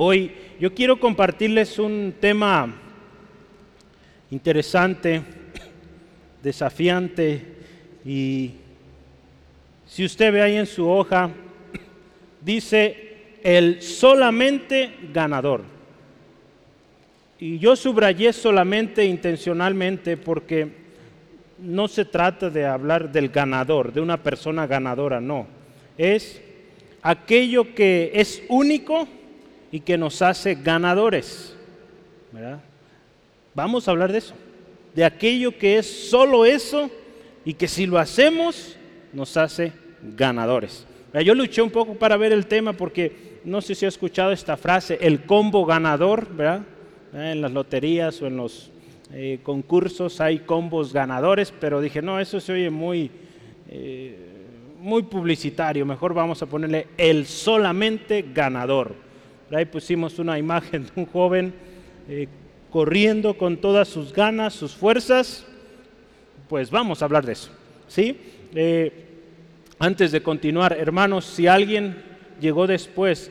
Hoy yo quiero compartirles un tema interesante, desafiante y si usted ve ahí en su hoja, dice el solamente ganador. Y yo subrayé solamente intencionalmente porque no se trata de hablar del ganador, de una persona ganadora, no. Es aquello que es único y que nos hace ganadores. Vamos a hablar de eso, de aquello que es solo eso y que si lo hacemos nos hace ganadores. Yo luché un poco para ver el tema porque no sé si ha escuchado esta frase, el combo ganador, ¿verdad? En las loterías o en los eh, concursos hay combos ganadores, pero dije, no, eso se oye muy, eh, muy publicitario, mejor vamos a ponerle el solamente ganador. Ahí pusimos una imagen de un joven eh, corriendo con todas sus ganas, sus fuerzas, pues vamos a hablar de eso. ¿sí? antes de continuar, hermanos, si alguien llegó después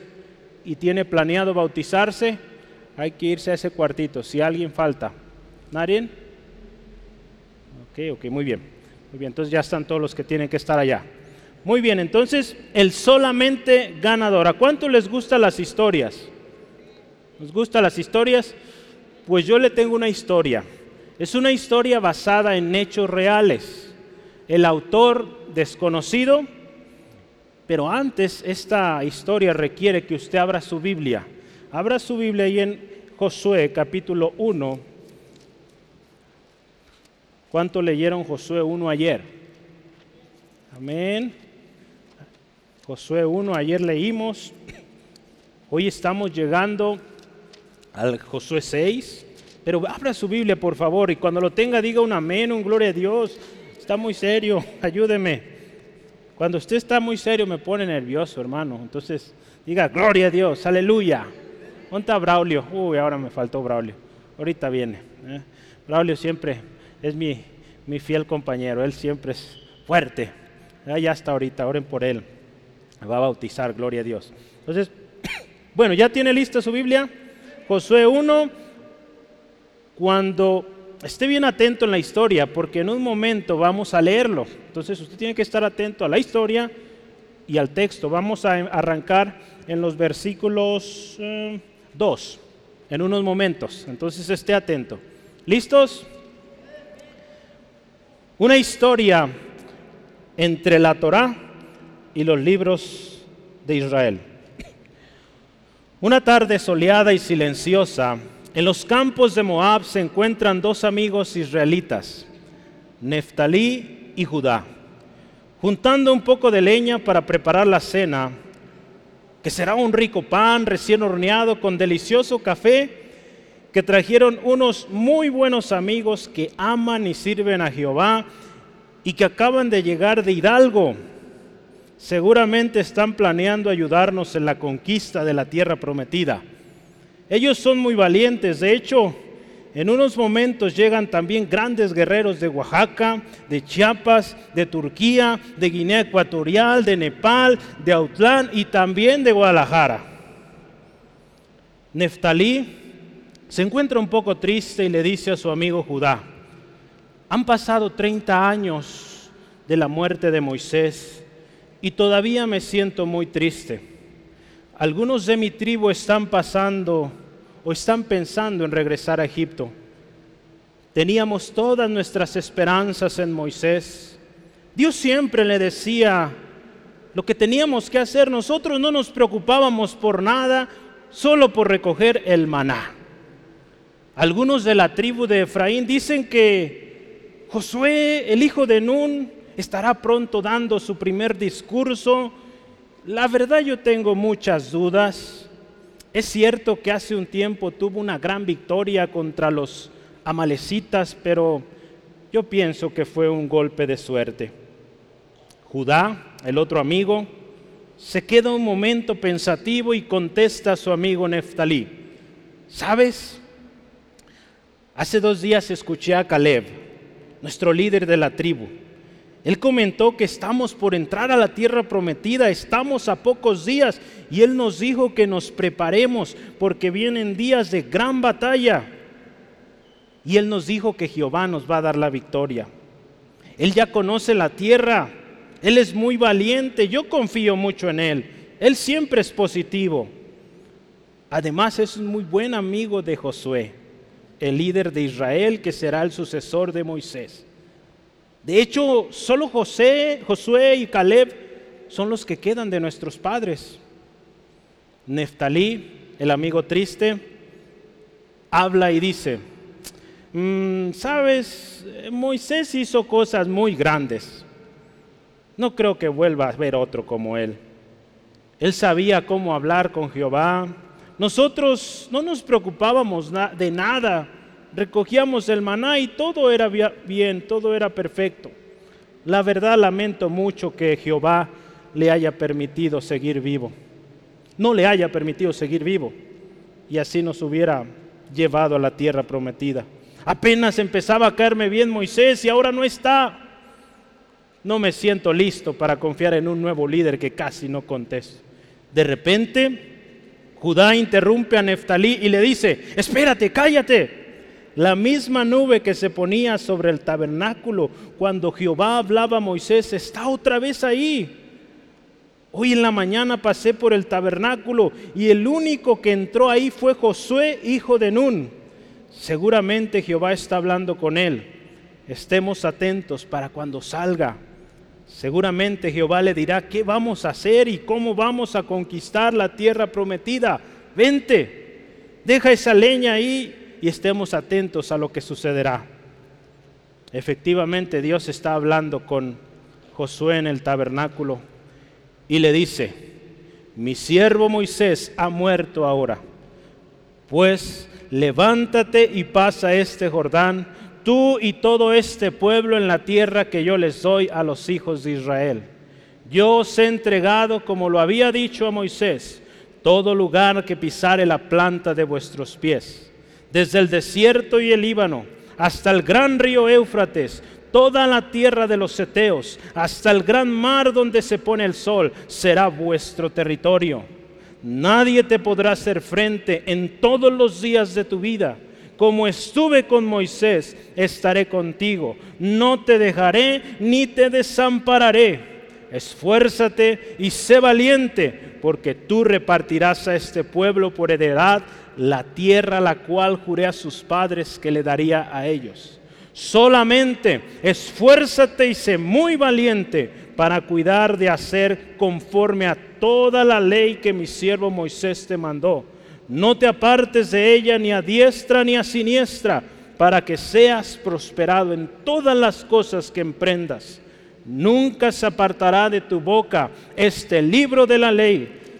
y tiene planeado bautizarse, hay que irse a ese cuartito. Si alguien falta, ¿Nadie? Ok, ok, muy bien. Muy bien, entonces ya están todos los que tienen que estar allá. Muy bien, entonces el solamente ganador. ¿A cuánto les gustan las historias? ¿Les gustan las historias? Pues yo le tengo una historia. Es una historia basada en hechos reales. El autor desconocido, pero antes esta historia requiere que usted abra su Biblia. Abra su Biblia ahí en Josué capítulo 1, ¿Cuánto leyeron Josué 1 ayer? Amén. Josué 1 ayer leímos. Hoy estamos llegando al Josué 6. Pero abra su Biblia, por favor, y cuando lo tenga diga un amén, un gloria a Dios. Está muy serio, ayúdeme. Cuando usted está muy serio me pone nervioso, hermano. Entonces, diga, gloria a Dios, aleluya. ¿Dónde está Braulio? Uy, ahora me faltó Braulio. Ahorita viene. ¿eh? Braulio siempre es mi, mi fiel compañero, él siempre es fuerte. Ya está ahorita, oren por él. Va a bautizar, gloria a Dios. Entonces, bueno, ¿ya tiene lista su Biblia? Josué 1, cuando esté bien atento en la historia, porque en un momento vamos a leerlo. Entonces usted tiene que estar atento a la historia y al texto. Vamos a arrancar en los versículos 2, eh, en unos momentos. Entonces esté atento. ¿Listos? Una historia entre la Torá y los libros de Israel. Una tarde soleada y silenciosa, en los campos de Moab se encuentran dos amigos israelitas, Neftalí y Judá, juntando un poco de leña para preparar la cena, que será un rico pan recién horneado con delicioso café que trajeron unos muy buenos amigos que aman y sirven a Jehová y que acaban de llegar de Hidalgo. Seguramente están planeando ayudarnos en la conquista de la tierra prometida. Ellos son muy valientes, de hecho, en unos momentos llegan también grandes guerreros de Oaxaca, de Chiapas, de Turquía, de Guinea Ecuatorial, de Nepal, de Autlán y también de Guadalajara. Neftalí se encuentra un poco triste y le dice a su amigo Judá, han pasado 30 años de la muerte de Moisés y todavía me siento muy triste. Algunos de mi tribu están pasando o están pensando en regresar a Egipto. Teníamos todas nuestras esperanzas en Moisés. Dios siempre le decía lo que teníamos que hacer. Nosotros no nos preocupábamos por nada, solo por recoger el maná. Algunos de la tribu de Efraín dicen que Josué, el hijo de Nun, estará pronto dando su primer discurso. La verdad yo tengo muchas dudas. Es cierto que hace un tiempo tuvo una gran victoria contra los amalecitas, pero yo pienso que fue un golpe de suerte. Judá, el otro amigo, se queda un momento pensativo y contesta a su amigo Neftalí, ¿sabes? Hace dos días escuché a Caleb, nuestro líder de la tribu. Él comentó que estamos por entrar a la tierra prometida, estamos a pocos días y Él nos dijo que nos preparemos porque vienen días de gran batalla. Y Él nos dijo que Jehová nos va a dar la victoria. Él ya conoce la tierra, Él es muy valiente, yo confío mucho en Él, Él siempre es positivo. Además es un muy buen amigo de Josué, el líder de Israel que será el sucesor de Moisés. De hecho, solo José, Josué y Caleb son los que quedan de nuestros padres. Neftalí, el amigo triste, habla y dice, mm, sabes, Moisés hizo cosas muy grandes. No creo que vuelva a ver otro como él. Él sabía cómo hablar con Jehová, nosotros no nos preocupábamos de nada, recogíamos el maná y todo era bien, todo era perfecto. La verdad lamento mucho que Jehová le haya permitido seguir vivo. No le haya permitido seguir vivo y así nos hubiera llevado a la tierra prometida. Apenas empezaba a caerme bien Moisés y ahora no está. No me siento listo para confiar en un nuevo líder que casi no contesto. De repente Judá interrumpe a Neftalí y le dice, espérate, cállate. La misma nube que se ponía sobre el tabernáculo cuando Jehová hablaba a Moisés está otra vez ahí. Hoy en la mañana pasé por el tabernáculo y el único que entró ahí fue Josué, hijo de Nun. Seguramente Jehová está hablando con él. Estemos atentos para cuando salga. Seguramente Jehová le dirá qué vamos a hacer y cómo vamos a conquistar la tierra prometida. Vente, deja esa leña ahí y estemos atentos a lo que sucederá. Efectivamente Dios está hablando con Josué en el tabernáculo y le dice, mi siervo Moisés ha muerto ahora, pues levántate y pasa este Jordán tú y todo este pueblo en la tierra que yo les doy a los hijos de Israel. Yo os he entregado, como lo había dicho a Moisés, todo lugar que pisare la planta de vuestros pies, desde el desierto y el Líbano hasta el gran río Éufrates, toda la tierra de los Eteos, hasta el gran mar donde se pone el sol, será vuestro territorio. Nadie te podrá hacer frente en todos los días de tu vida como estuve con Moisés, estaré contigo. No te dejaré ni te desampararé. Esfuérzate y sé valiente, porque tú repartirás a este pueblo por heredad la tierra la cual juré a sus padres que le daría a ellos. Solamente esfuérzate y sé muy valiente para cuidar de hacer conforme a toda la ley que mi siervo Moisés te mandó no te apartes de ella ni a diestra ni a siniestra, para que seas prosperado en todas las cosas que emprendas. Nunca se apartará de tu boca este libro de la ley,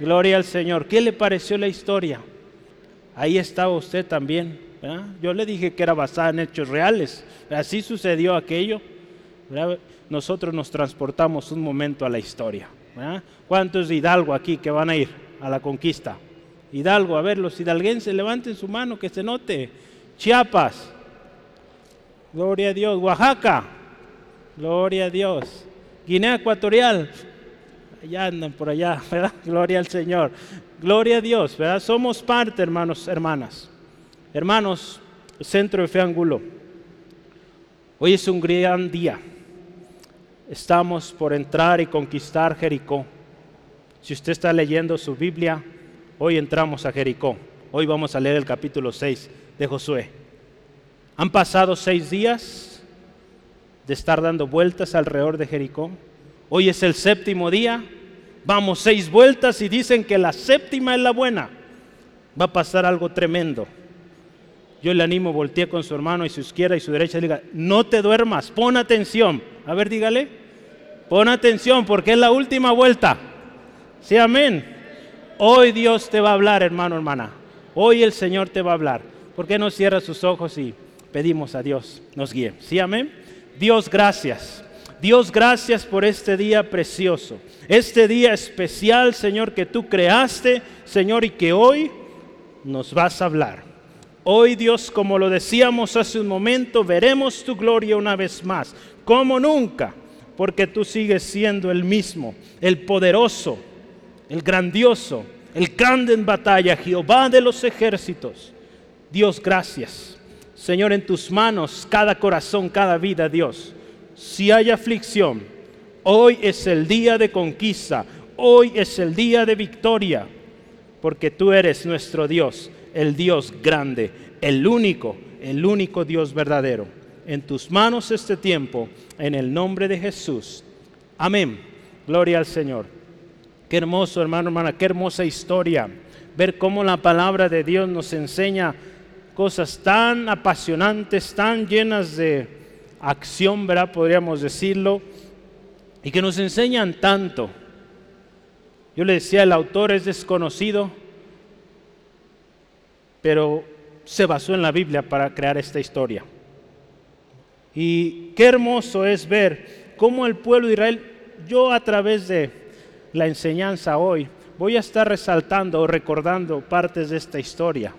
Gloria al Señor. ¿Qué le pareció la historia? Ahí estaba usted también. Yo le dije que era basada en hechos reales. Así sucedió aquello. Nosotros nos transportamos un momento a la historia. ¿Cuántos de Hidalgo aquí que van a ir? a la conquista. Hidalgo, a ver, los hidalguenses levanten su mano que se note. Chiapas, gloria a Dios. Oaxaca, gloria a Dios. Guinea Ecuatorial, allá andan por allá, ¿verdad? Gloria al Señor. Gloria a Dios, ¿verdad? Somos parte, hermanos, hermanas. Hermanos, Centro de Fe Angulo. Hoy es un gran día. Estamos por entrar y conquistar Jericó. Si usted está leyendo su Biblia, hoy entramos a Jericó. Hoy vamos a leer el capítulo 6 de Josué. Han pasado seis días de estar dando vueltas alrededor de Jericó. Hoy es el séptimo día. Vamos seis vueltas y dicen que la séptima es la buena. Va a pasar algo tremendo. yo le animo, voltee con su hermano y su izquierda y su derecha y diga, no te duermas, pon atención. A ver, dígale, pon atención porque es la última vuelta. Sí, amén. Hoy Dios te va a hablar, hermano, hermana. Hoy el Señor te va a hablar. ¿Por qué no cierra sus ojos y pedimos a Dios nos guíe? Sí, amén. Dios, gracias. Dios, gracias por este día precioso. Este día especial, Señor, que tú creaste, Señor, y que hoy nos vas a hablar. Hoy Dios, como lo decíamos hace un momento, veremos tu gloria una vez más, como nunca, porque tú sigues siendo el mismo, el poderoso, el grandioso, el grande en batalla, Jehová de los ejércitos. Dios, gracias. Señor, en tus manos cada corazón, cada vida, Dios. Si hay aflicción, hoy es el día de conquista, hoy es el día de victoria, porque tú eres nuestro Dios el Dios grande, el único, el único Dios verdadero. En tus manos este tiempo, en el nombre de Jesús. Amén. Gloria al Señor. Qué hermoso, hermano, hermana, qué hermosa historia. Ver cómo la palabra de Dios nos enseña cosas tan apasionantes, tan llenas de acción, ¿verdad? Podríamos decirlo. Y que nos enseñan tanto. Yo le decía, el autor es desconocido, pero se basó en la Biblia para crear esta historia. Y qué hermoso es ver cómo el pueblo de Israel, yo a través de la enseñanza hoy, voy a estar resaltando o recordando partes de esta historia.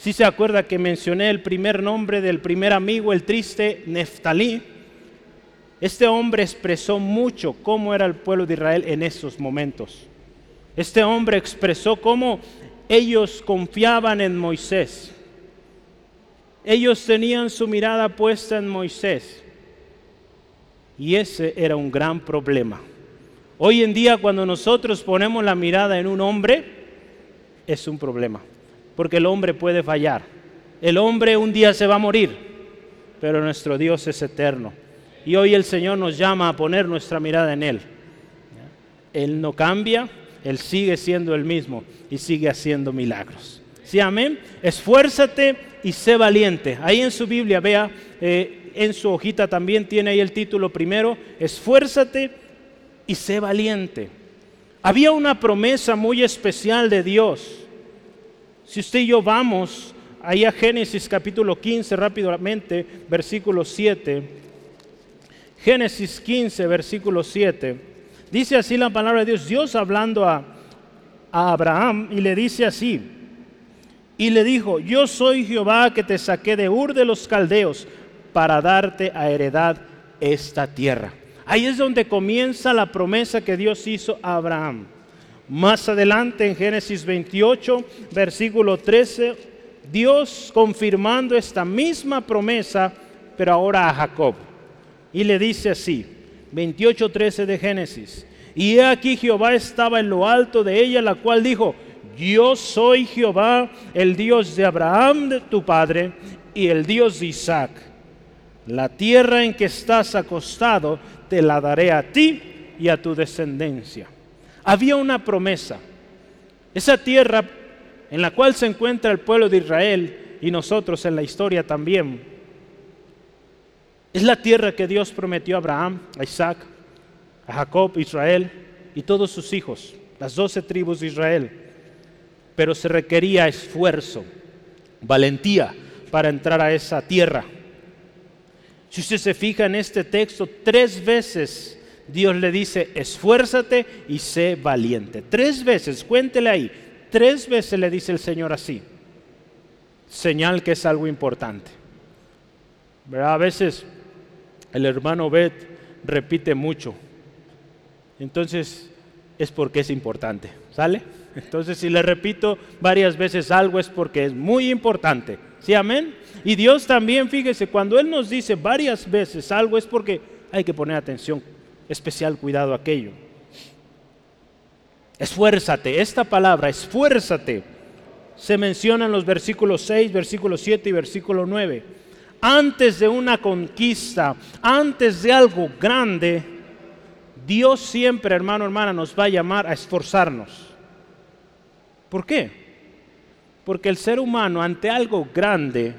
Si se acuerda que mencioné el primer nombre del primer amigo, el triste Neftalí, este hombre expresó mucho cómo era el pueblo de Israel en esos momentos. Este hombre expresó cómo ellos confiaban en Moisés. Ellos tenían su mirada puesta en Moisés. Y ese era un gran problema. Hoy en día cuando nosotros ponemos la mirada en un hombre, es un problema. Porque el hombre puede fallar. El hombre un día se va a morir, pero nuestro Dios es eterno. Y hoy el Señor nos llama a poner nuestra mirada en Él. Él no cambia, Él sigue siendo el mismo y sigue haciendo milagros. ¿Sí, amén? Esfuérzate y sé valiente. Ahí en su Biblia, vea, eh, en su hojita también tiene ahí el título primero, esfuérzate y sé valiente. Había una promesa muy especial de Dios. Si usted y yo vamos ahí a Génesis capítulo 15 rápidamente, versículo 7. Génesis 15, versículo 7. Dice así la palabra de Dios, Dios hablando a, Abraham y le dice así, y le dijo, yo soy Jehová que te saqué de Ur de los Caldeos para darte a heredad esta tierra. Ahí es donde comienza la promesa que Dios hizo a Abraham. Más adelante en Génesis 28, versículo 13, Dios confirmando esta misma promesa, pero ahora a Jacob. Y le dice así, 28:13 de Génesis. Y he aquí Jehová estaba en lo alto de ella, la cual dijo, yo soy Jehová, el Dios de Abraham, de tu padre, y el Dios de Isaac. La tierra en que estás acostado te la daré a ti y a tu descendencia. Había una promesa. Esa tierra en la cual se encuentra el pueblo de Israel y nosotros en la historia también, es la tierra que Dios prometió a Abraham, a Isaac, a Jacob, Israel y todos sus hijos, las doce tribus de Israel. Pero se requería esfuerzo, valentía para entrar a esa tierra. Si usted se fija en este texto, tres veces Dios le dice, esfuérzate y sé valiente. Tres veces, cuéntele ahí, tres veces le dice el Señor así. Señal que es algo importante. A veces el hermano Bet repite mucho. Entonces es porque es importante. ¿Sale? Entonces si le repito varias veces algo es porque es muy importante. ¿Sí, amén? Y Dios también, fíjese, cuando Él nos dice varias veces algo es porque hay que poner atención, especial cuidado aquello. Esfuérzate, esta palabra, esfuérzate, se menciona en los versículos 6, versículo 7 y versículo 9 antes de una conquista, antes de algo grande, Dios siempre, hermano, hermana, nos va a llamar a esforzarnos. ¿Por qué? Porque el ser humano ante algo grande,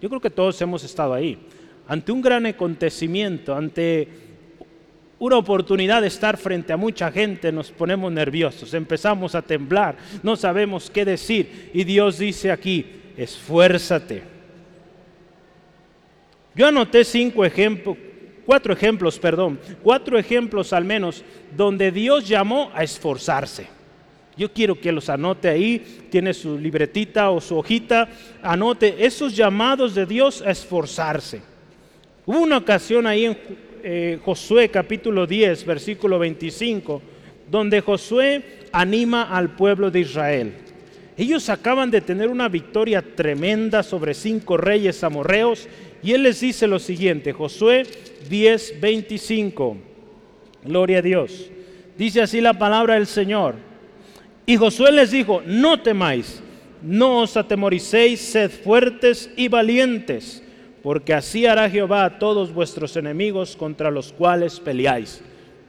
yo creo que todos hemos estado ahí, ante un gran acontecimiento, ante una oportunidad de estar frente a mucha gente, nos ponemos nerviosos, empezamos a temblar, no sabemos qué decir. Y Dios dice aquí, esfuérzate. Yo anoté cinco ejemplos, cuatro ejemplos, perdón, cuatro ejemplos al menos, donde Dios llamó a esforzarse. Yo quiero que los anote ahí, tiene su libretita o su hojita, anote esos llamados de Dios a esforzarse. Hubo una ocasión ahí en eh, Josué capítulo 10, versículo 25, donde Josué anima al pueblo de Israel. Ellos acaban de tener una victoria tremenda sobre cinco reyes amorreos y él les dice lo siguiente, Josué 10, 25, gloria a Dios. Dice así la palabra del Señor. Y Josué les dijo, no temáis, no os atemoricéis, sed fuertes y valientes porque así hará Jehová a todos vuestros enemigos contra los cuales peleáis.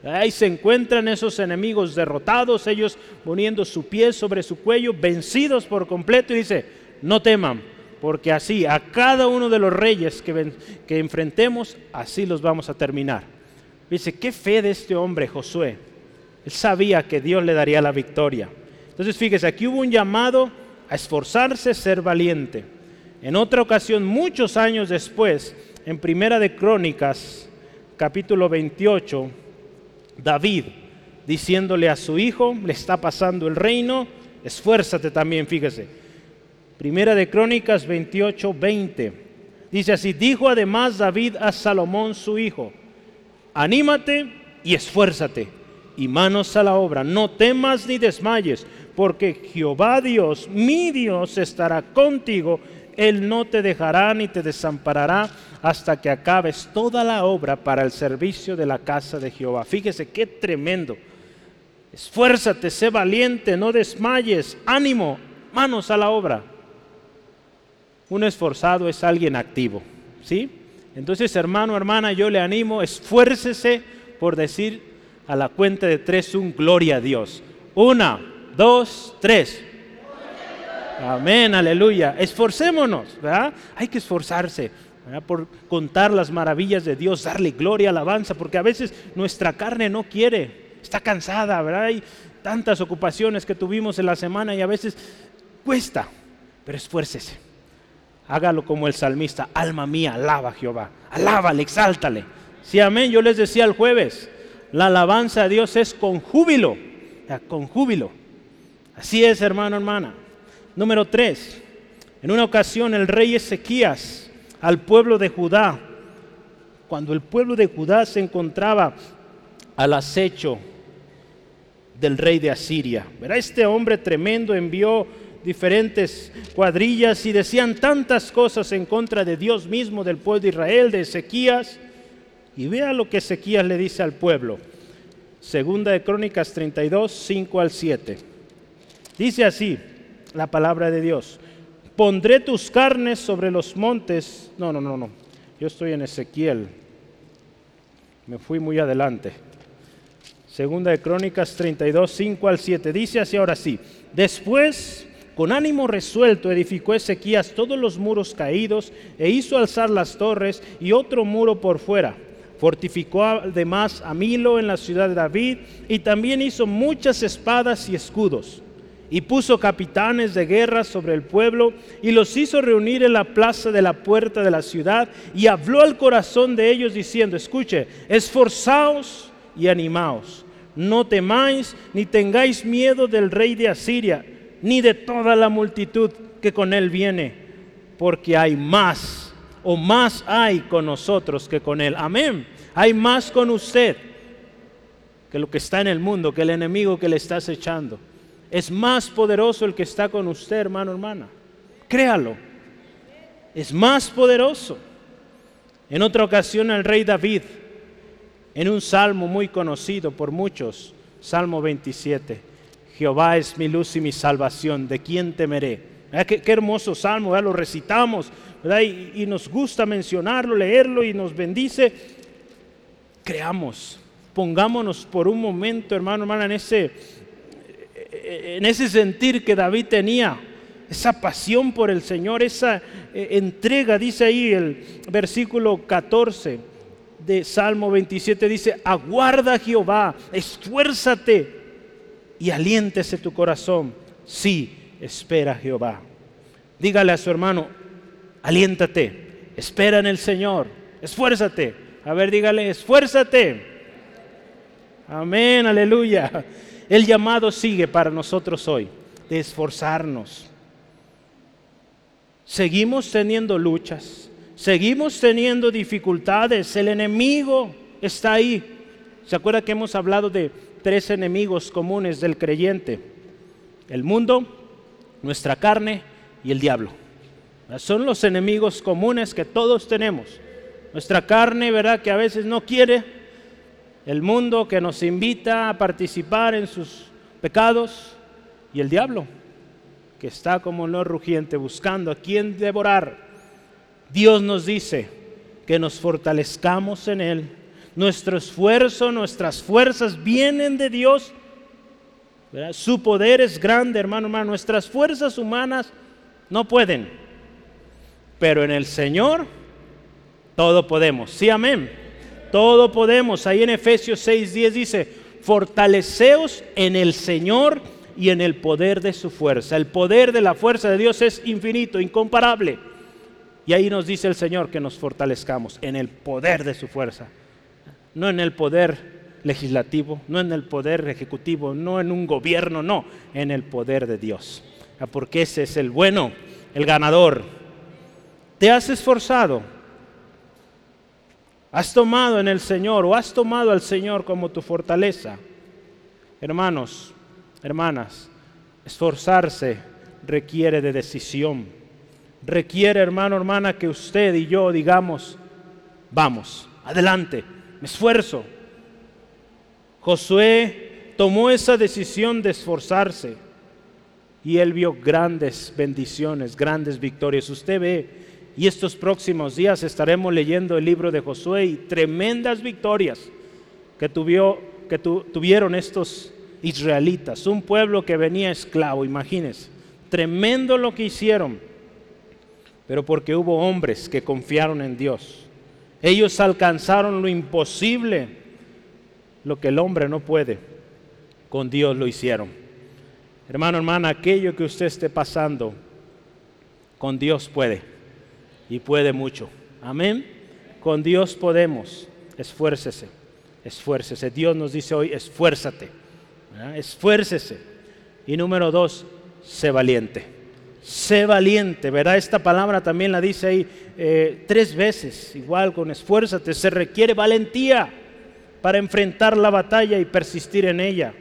Ahí se encuentran esos enemigos derrotados, ellos poniendo su pie sobre su cuello, vencidos por completo, y dice, no teman, porque así a cada uno de los reyes que, enfrentemos, así los vamos a terminar. Dice, qué fe de este hombre, Josué. Él sabía que Dios le daría la victoria. Entonces, fíjese, aquí hubo un llamado a esforzarse, ser valiente. En otra ocasión, muchos años después, en Primera de Crónicas, capítulo 28, David diciéndole a su hijo, le está pasando el reino, esfuérzate también, fíjese. Primera de Crónicas 28, 20. Dice así, dijo además David a Salomón su hijo, anímate y esfuérzate y manos a la obra, no temas ni desmayes, porque Jehová Dios, mi Dios, estará contigo él no te dejará ni te desamparará hasta que acabes toda la obra para el servicio de la casa de Jehová. Fíjese qué tremendo. Esfuérzate, sé valiente, no desmayes, ánimo, manos a la obra. Un esforzado es alguien activo, ¿sí? Entonces, hermano, hermana, yo le animo, esfuércese por decir a la cuenta de tres un gloria a Dios. Una, dos, tres. Amén, aleluya. Esforcémonos, ¿verdad? Hay que esforzarse por contar las maravillas de Dios, darle gloria, alabanza, porque a veces nuestra carne no quiere, está cansada, ¿verdad? Hay tantas ocupaciones que tuvimos en la semana y a veces cuesta, pero esfuércese. Hágalo como el salmista, alma mía, alaba a Jehová, alábale, exáltale. Sí, amén, yo les decía el jueves, la alabanza a Dios es con júbilo, con júbilo. Así es, hermano, hermana. Número 3. En una ocasión el rey Ezequías al pueblo de Judá, cuando el pueblo de Judá se encontraba al acecho del rey de Asiria. Verá, este hombre tremendo envió diferentes cuadrillas y decían tantas cosas en contra de Dios mismo, del pueblo de Israel, de Ezequías. Y vea lo que Ezequías le dice al pueblo. Segunda de Crónicas 32, 5 al 7. Dice así, la palabra de Dios. Pondré tus carnes sobre los montes. No, no, no, no. Yo estoy en Ezequiel. Me fui muy adelante. Segunda de Crónicas 32, 5 al 7. Dice así ahora sí. Después, con ánimo resuelto, edificó Ezequías todos los muros caídos e hizo alzar las torres y otro muro por fuera. Fortificó además a Milo en la ciudad de David y también hizo muchas espadas y escudos y puso capitanes de guerra sobre el pueblo y los hizo reunir en la plaza de la puerta de la ciudad y habló al corazón de ellos diciendo, escuche, esforzaos y animaos, no temáis ni tengáis miedo del rey de Asiria, ni de toda la multitud que con él viene, porque hay más, o más hay con nosotros que con él. Amén. Hay más con usted que lo que está en el mundo, que el enemigo que le está acechando. Es más poderoso el que está con usted, hermano, hermana. Créalo. Es más poderoso. En otra ocasión el rey David, en un salmo muy conocido por muchos, Salmo 27, Jehová es mi luz y mi salvación, ¿de quién temeré? Qué, hermoso salmo, lo recitamos y, y nos gusta mencionarlo, leerlo y nos bendice. Creamos, pongámonos por un momento, hermano, hermana, en ese en ese sentir que David tenía, esa pasión por el Señor, esa eh, entrega, dice ahí el versículo 14 de Salmo 27, dice, aguarda Jehová, esfuérzate y aliéntese tu corazón. Sí, espera Jehová. Dígale a su hermano, aliéntate, espera en el Señor, esfuérzate. A ver, dígale, esfuérzate. Amén, aleluya. El llamado sigue para nosotros hoy, de esforzarnos. Seguimos teniendo luchas, seguimos teniendo dificultades, el enemigo está ahí. ¿Se acuerda que hemos hablado de tres enemigos comunes del creyente? El mundo, nuestra carne y el diablo. Son los enemigos comunes que todos tenemos. Nuestra carne, ¿verdad? Que a veces no quiere. El mundo que nos invita a participar en sus pecados. Y el diablo, que está como no rugiente buscando a quien devorar. Dios nos dice que nos fortalezcamos en Él. Nuestro esfuerzo, nuestras fuerzas vienen de Dios. Su poder es grande, hermano, hermano. Nuestras fuerzas humanas no pueden. Pero en el Señor todo podemos. Sí, amén. Todo podemos. Ahí en Efesios 6:10 dice, fortaleceos en el Señor y en el poder de su fuerza. El poder de la fuerza de Dios es infinito, incomparable. Y ahí nos dice el Señor que nos fortalezcamos en el poder de su fuerza. No en el poder legislativo, no en el poder ejecutivo, no en un gobierno, no, en el poder de Dios. Ah, porque ese es el bueno, el ganador. ¿Te has esforzado? ¿Has tomado en el Señor o has tomado al Señor como tu fortaleza? Hermanos, hermanas, esforzarse requiere de decisión. Requiere, hermano, hermana, que usted y yo digamos, vamos, adelante, me esfuerzo. Josué tomó esa decisión de esforzarse y él vio grandes bendiciones, grandes victorias. Usted ve, y estos próximos días estaremos leyendo el libro de Josué y tremendas victorias que, tuvieron estos israelitas, un pueblo que venía esclavo, imagínense. Tremendo lo que hicieron, pero porque hubo hombres que confiaron en Dios. Ellos alcanzaron lo imposible, lo que el hombre no puede, con Dios lo hicieron. Hermano, hermana, aquello que usted esté pasando, con Dios puede y puede mucho. Amén. Con Dios podemos. Esfuércese, esfuércese. Dios nos dice hoy, esfuérzate. Esfuércese. Y número dos, sé valiente. Sé valiente, ¿verdad? Esta palabra también la dice ahí eh, tres veces, igual con esfuérzate. Se requiere valentía para enfrentar la batalla y persistir en ella.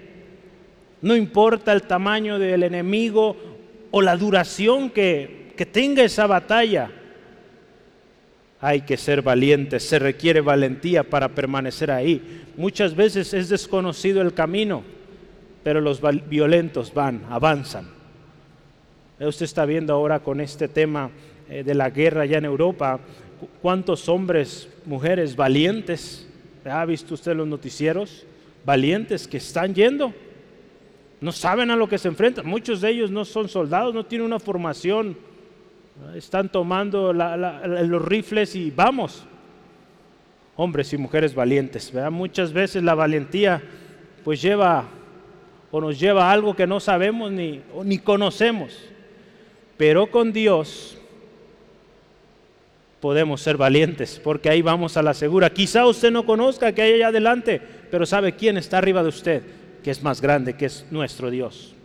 No importa el tamaño del enemigo o la duración que, tenga esa batalla. Hay que ser valientes, se requiere valentía para permanecer ahí. Muchas veces es desconocido el camino, pero los violentos van, avanzan. Usted está viendo ahora con este tema eh, de la guerra allá en Europa, cuántos hombres, mujeres valientes, ¿ha visto usted los noticieros? Valientes que están yendo no saben a lo que se enfrentan. Muchos de ellos no son soldados, no tienen una formación. Están tomando los rifles y vamos. Hombres y mujeres valientes. Muchas veces la valentía pues lleva o nos lleva a algo que no sabemos ni, ni conocemos. Pero con Dios podemos ser valientes, porque ahí vamos a la segura. Quizá usted no conozca que hay allá adelante, pero sabe quién está arriba de usted que es más grande, que es nuestro Dios.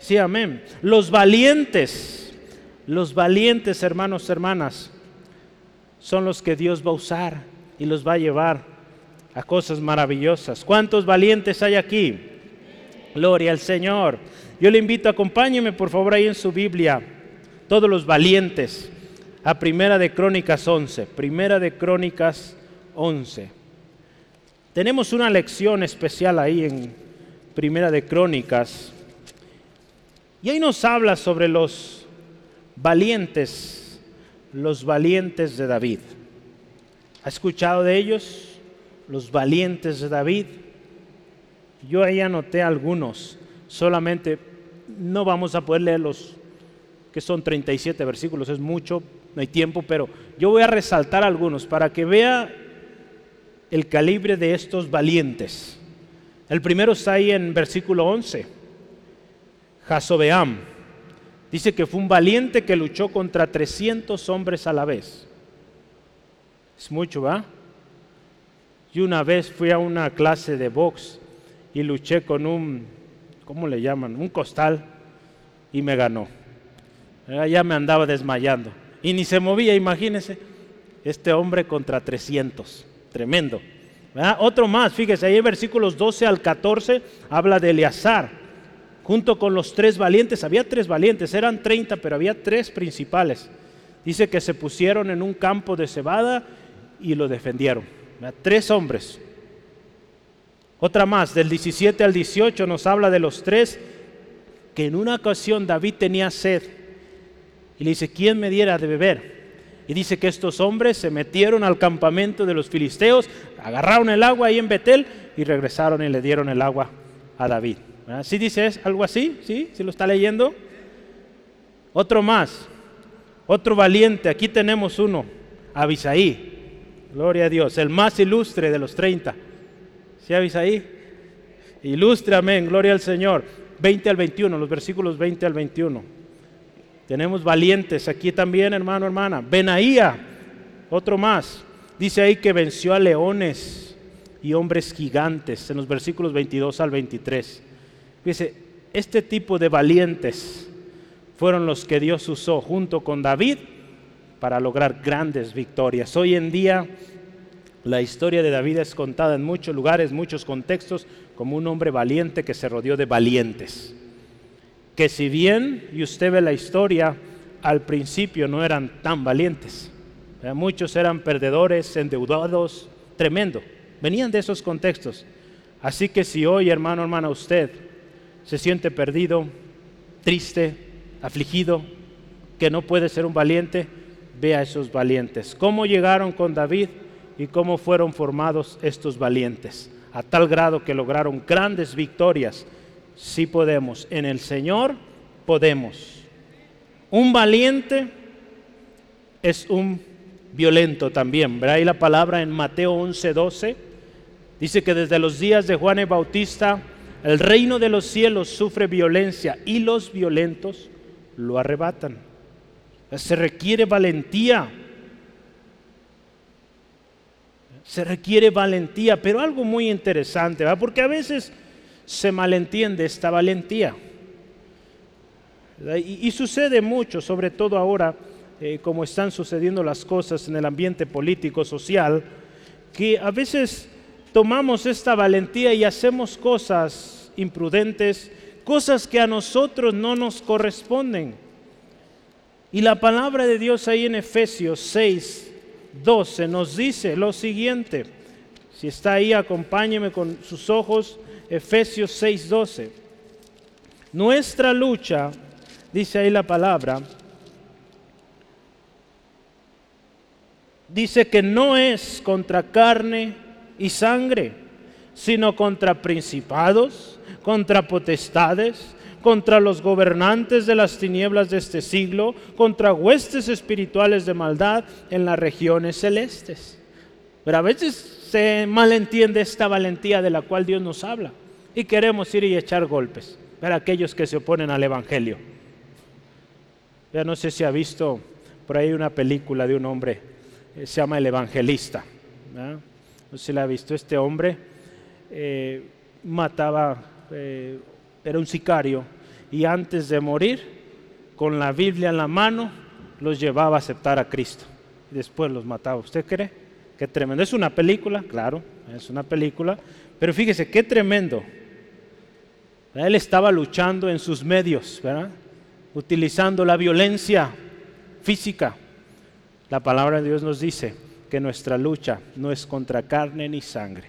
Sí, amén. Los valientes, los valientes hermanos, hermanas, son los que Dios va a usar y los va a llevar a cosas maravillosas. ¿Cuántos valientes hay aquí? Gloria al Señor. Yo le invito, acompáñeme por favor ahí en su Biblia, todos los valientes, a Primera de Crónicas 11. Primera de Crónicas 11. Tenemos una lección especial ahí en Primera de Crónicas. Y ahí nos habla sobre los valientes, los valientes de David. ¿Ha escuchado de ellos? Los valientes de David. Yo ahí anoté algunos, solamente no vamos a poder leerlos que son 37 versículos, es mucho, no hay tiempo, pero yo voy a resaltar algunos para que vea el calibre de estos valientes. El primero está ahí en versículo 11. Jasobeam. Dice que fue un valiente que luchó contra 300 hombres a la vez. Es mucho, ¿va? Y una vez fui a una clase de box y luché con un, ¿cómo le llaman? Un costal y me ganó. Ya me andaba desmayando. Y ni se movía, imagínense. Este hombre contra 300. Tremendo. Otro más, fíjese, ahí en versículos 12 al 14 habla de Eleazar, junto con los tres valientes. Había tres valientes, eran 30, pero había tres principales. Dice que se pusieron en un campo de cebada y lo defendieron. Tres hombres. Otra más, del 17 al 18 nos habla de los tres que en una ocasión David tenía sed y le dice, ¿quién me diera de beber? Y dice que estos hombres se metieron al campamento de los filisteos, agarraron el agua ahí en Betel y regresaron y le dieron el agua a David. ¿Sí dice algo así? ¿Sí? ¿Sí lo está leyendo? Otro más, otro valiente, aquí tenemos uno, Abisaí. Gloria a Dios, el más ilustre de los 30. ¿Sí Abisaí? Ilustre, amén, gloria al Señor. 20 al 21, los versículos 20 al 21. Tenemos valientes aquí también, hermano, hermana. Benaía, otro más. Dice ahí que venció a leones y hombres gigantes en los versículos 22 al 23. Dice, este tipo de valientes fueron los que Dios usó junto con David para lograr grandes victorias. Hoy en día la historia de David es contada en muchos lugares, muchos contextos, como un hombre valiente que se rodeó de valientes. Que si bien, y usted ve la historia, al principio no eran tan valientes. Muchos eran perdedores, endeudados, tremendo. Venían de esos contextos. Así que si hoy, hermano, hermana, usted se siente perdido, triste, afligido, que no puede ser un valiente, vea a esos valientes. ¿Cómo llegaron con David y cómo fueron formados estos valientes? a tal grado que lograron grandes victorias. Si podemos, en el Señor podemos. Un valiente es un violento también. Verá ahí la palabra en Mateo 11:12. Dice que desde los días de Juan el Bautista, el reino de los cielos sufre violencia y los violentos lo arrebatan. Se requiere valentía se requiere valentía, pero algo muy interesante, porque a veces se malentiende esta valentía. Y, sucede mucho, sobre todo ahora, eh, como están sucediendo las cosas en el ambiente político, social, que a veces tomamos esta valentía y hacemos cosas imprudentes, cosas que a nosotros no nos corresponden. Y la palabra de Dios ahí en Efesios 6, 12 nos dice lo siguiente. Si está ahí, acompáñeme con sus ojos, Efesios 6, 12. Nuestra lucha, dice ahí la palabra, dice que no es contra carne y sangre, sino contra principados, contra potestades, contra los gobernantes de las tinieblas de este siglo, contra huestes espirituales de maldad en las regiones celestes. Pero a veces se malentiende esta valentía de la cual Dios nos habla y queremos ir y echar golpes para aquellos que se oponen al Evangelio. Ya no sé si ha visto por ahí una película de un hombre, eh, se llama El Evangelista. No sé si la ha visto. Este hombre eh, mataba eh, era un sicario, y antes de morir, con la Biblia en la mano, los llevaba a aceptar a Cristo. Después los mataba. ¿Usted cree? Qué tremendo. Es una película, claro, es una película, pero fíjese, qué tremendo. Él estaba luchando en sus medios, ¿verdad? utilizando la violencia física. La palabra de Dios nos dice que nuestra lucha no es contra carne ni sangre,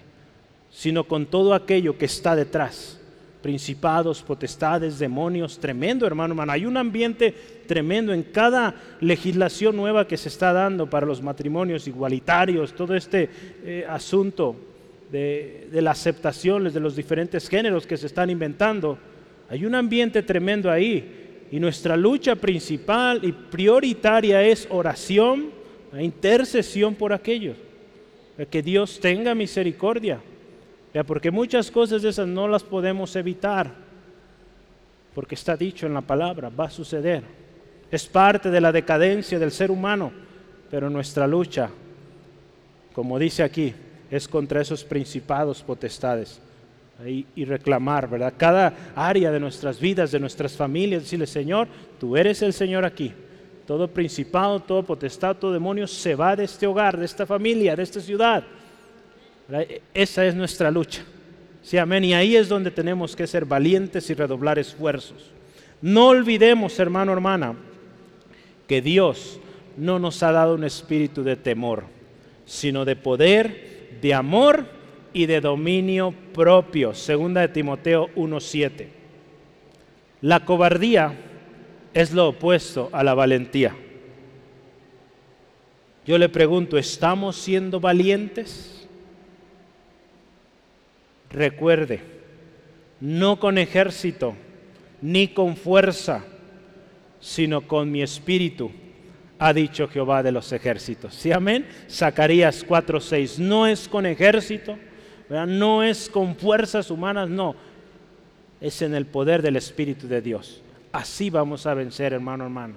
sino con todo aquello que está detrás principados, potestades, demonios, tremendo hermano, hermano. Hay un ambiente tremendo en cada legislación nueva que se está dando para los matrimonios igualitarios, todo este eh, asunto de, de la aceptación de los diferentes géneros que se están inventando. Hay un ambiente tremendo ahí Y nuestra lucha principal y prioritaria es oración, intercesión por aquellos. Que Dios tenga misericordia. Porque muchas cosas de esas no las podemos evitar. Porque está dicho en la palabra, va a suceder. Es parte de la decadencia del ser humano. Pero nuestra lucha, como dice aquí, es contra esos principados, potestades y, reclamar, ¿verdad? Cada área de nuestras vidas, de nuestras familias, decirle, Señor, tú eres el Señor aquí. Todo principado, todo potestad, todo demonio se va de este hogar, de esta familia, de esta ciudad. Esa es nuestra lucha. Sí, amén. Y ahí es donde tenemos que ser valientes y redoblar esfuerzos. No olvidemos, hermano, hermana, que Dios no nos ha dado un espíritu de temor, sino de poder, de amor y de dominio propio. Segunda de Timoteo 1.7. La cobardía es lo opuesto a la valentía. Yo le pregunto, ¿estamos siendo valientes? Recuerde, no con ejército, ni con fuerza, sino con mi espíritu, ha dicho Jehová de los ejércitos. ¿Sí, amén? Zacarías 4:6. No es con ejército, no es con fuerzas humanas, no. Es en el poder del Espíritu de Dios. Así vamos a vencer, hermano, hermano.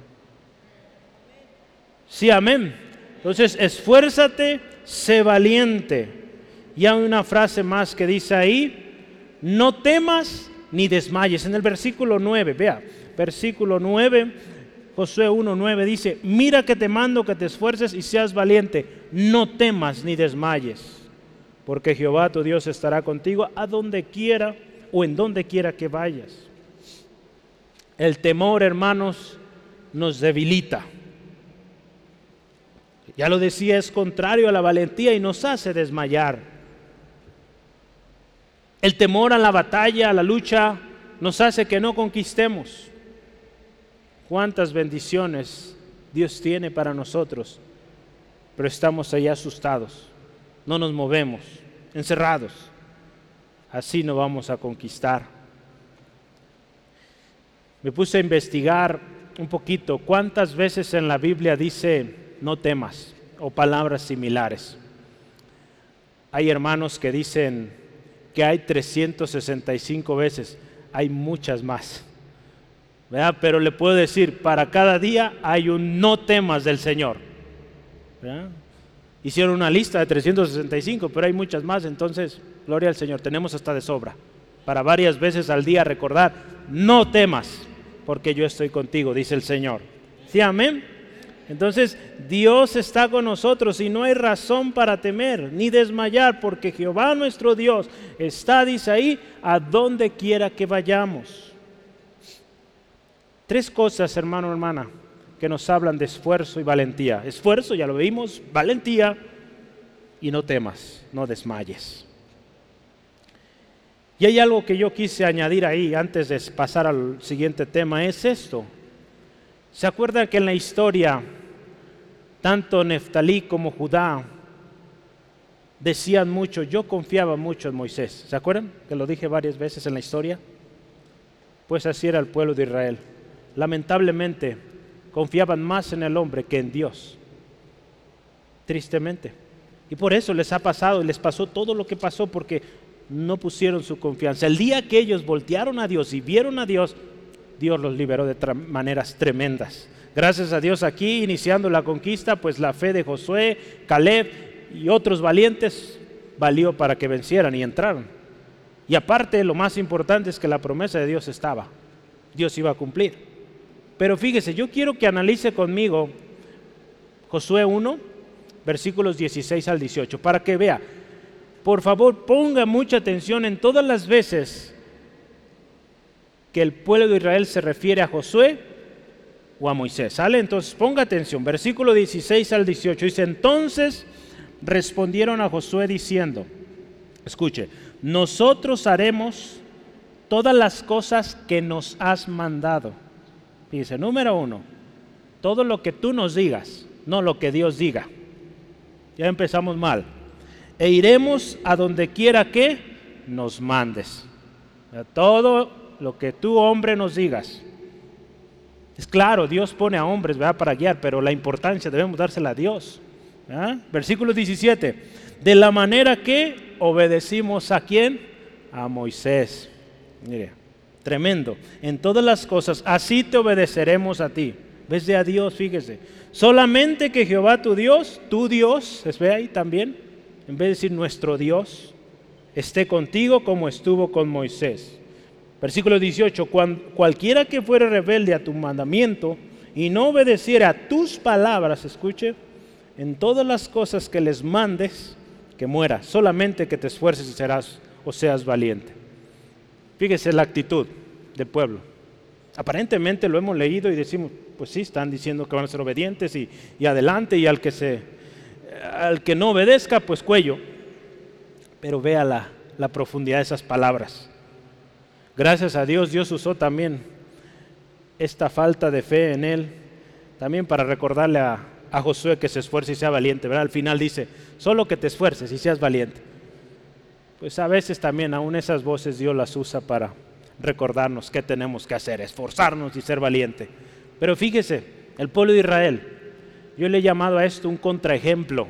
Sí, amén. Entonces, esfuérzate, sé valiente. Y hay una frase más que dice ahí, no temas ni desmayes. En el versículo 9, vea, versículo 9, Josué 1.9 dice, mira que te mando que te esfuerces y seas valiente, no temas ni desmayes porque Jehová tu Dios estará contigo a donde quiera o en donde quiera que vayas. El temor, hermanos, nos debilita. Ya lo decía, es contrario a la valentía y nos hace desmayar. El temor a la batalla, a la lucha, nos hace que no conquistemos. Cuántas bendiciones Dios tiene para nosotros, pero estamos ahí asustados no nos movemos, encerrados. Así no vamos a conquistar. Me puse a investigar un poquito cuántas veces en la Biblia dice no temas o palabras similares. Hay hermanos que dicen que hay 365 veces, hay muchas más. Pero le puedo decir, para cada día hay un no temas del Señor. ¿verdad? Hicieron una lista de 365, pero hay muchas más, entonces, gloria al Señor, tenemos hasta de sobra. Para varias veces al día recordar, no temas, porque yo estoy contigo, dice el Señor. ¿Sí, amén? Entonces, Dios está con nosotros y no hay razón para temer ni desmayar, porque Jehová nuestro Dios está, dice ahí, a donde quiera que vayamos. Tres cosas, hermano, hermana, que nos hablan de esfuerzo y valentía. Esfuerzo, ya lo vimos, valentía y no temas, no desmayes. Y hay algo que yo quise añadir ahí antes de pasar al siguiente tema, es esto. ¿Se acuerdan que en la historia tanto Neftalí como Judá decían mucho, yo confiaba mucho en Moisés? ¿Se acuerdan que lo dije varias veces en la historia? Pues así era el pueblo de Israel. Lamentablemente, confiaban más en el hombre que en Dios. Tristemente. Y por eso les ha pasado y les pasó todo lo que pasó porque no pusieron su confianza. El día que ellos voltearon a Dios y vieron a Dios, Dios los liberó de maneras tremendas. Gracias a Dios aquí, iniciando la conquista, pues la fe de Josué, Caleb y otros valientes valió para que vencieran y entraron. Y aparte, lo más importante es que la promesa de Dios estaba. Dios iba a cumplir. Pero fíjese, yo quiero que analice conmigo Josué 1, versículos 16 al 18, para que vea. Por favor, ponga mucha atención en todas las veces que el pueblo de Israel se refiere a Josué o a Moisés. ¿Sale? Entonces ponga atención. Versículo 16 al 18 dice, entonces respondieron a Josué diciendo, escuche, nosotros haremos todas las cosas que nos has mandado Dice, número uno, todo lo que tú nos digas, no lo que Dios diga. Ya empezamos mal. E iremos a donde quiera que nos mandes. Todo lo que tú, hombre, nos digas. Es claro, Dios pone a hombres para guiar, pero la importancia debemos dársela a Dios. Versículo 17. De la manera que obedecimos a quién? A Moisés. Mire, tremendo. En todas las cosas, así te obedeceremos a ti. ¿Ves de a Dios? Fíjese. Solamente que Jehová tu Dios, tu Dios, ¿se ve ahí también? En vez de decir nuestro Dios, esté contigo como estuvo con Moisés. Versículo 18, cualquiera que fuere rebelde a tu mandamiento y no obedeciera a tus palabras, escuche, en todas las cosas que les mandes, que muera, solamente que te esfuerces y serás o seas valiente. Fíjese la actitud del pueblo. Aparentemente lo hemos leído y decimos, pues sí, están diciendo que van a ser obedientes y, adelante, y al que, se, al que no obedezca, pues cuello. Pero vea la, la profundidad de esas palabras. Gracias a Dios, Dios usó también esta falta de fe en él, también para recordarle a, Josué que se esfuerce y sea valiente. ¿verdad? Al final dice, solo que te esfuerces y seas valiente. Pues a veces también aún esas voces Dios las usa para recordarnos qué tenemos que hacer, esforzarnos y ser valiente. Pero fíjese, el pueblo de Israel, yo le he llamado a esto un contraejemplo.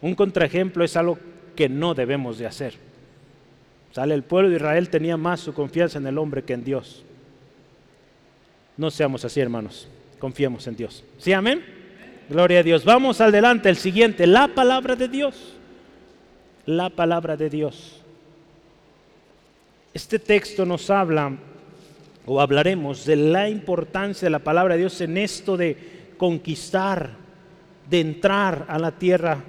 Un contraejemplo es algo que no debemos de hacer. Sale el pueblo de Israel tenía más su confianza en el hombre que en Dios. No seamos así, hermanos. Confiemos en Dios. ¿Sí, amén? Gloria a Dios. Vamos adelante, el siguiente, la palabra de Dios. La palabra de Dios. Este texto nos habla, o hablaremos, de la importancia de la palabra de Dios en esto de conquistar, de entrar a la tierra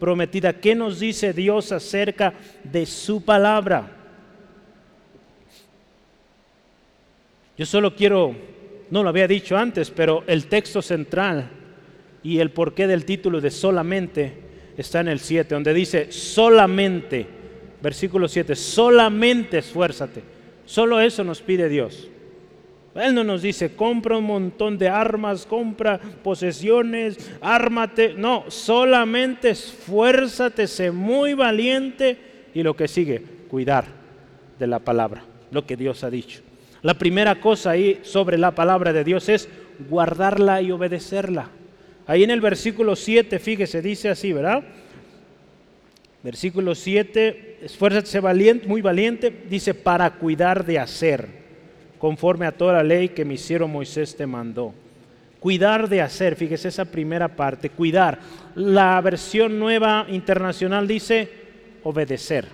prometida. ¿Qué nos dice Dios acerca de su palabra? Yo solo quiero, no lo había dicho antes, pero el texto central y el porqué del título de solamente está en el 7, donde dice solamente, versículo 7, solamente esfuérzate. Solo eso nos pide Dios. Él no nos dice, compra un montón de armas, compra posesiones, ármate. No, solamente esfuérzate, sé muy valiente y lo que sigue, cuidar de la palabra, lo que Dios ha dicho. La primera cosa ahí sobre la palabra de Dios es guardarla y obedecerla. Ahí en el versículo 7, fíjese, dice así, ¿verdad? Versículo 7, esfuérzate, valiente, muy valiente, dice, para cuidar de hacer conforme a toda la ley que mi hicieron Moisés te mandó. Cuidar de hacer, fíjese esa primera parte, cuidar. La versión nueva internacional dice obedecer,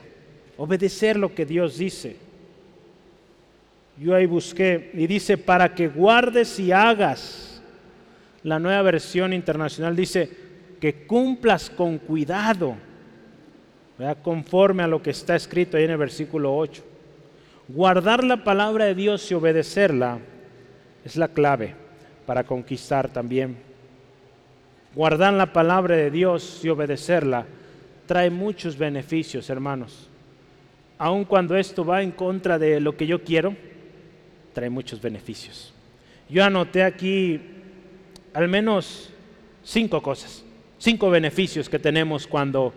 obedecer lo que Dios dice. Yo ahí busqué y dice para que guardes y hagas. La nueva versión internacional dice que cumplas con cuidado, conforme a lo que está escrito ahí en el versículo 8. Guardar la palabra de Dios y obedecerla es la clave para conquistar también. Guardar la palabra de Dios y obedecerla trae muchos beneficios, hermanos. Aun cuando esto va en contra de lo que yo quiero, trae muchos beneficios. Yo anoté aquí al menos cinco cosas, cinco beneficios que tenemos cuando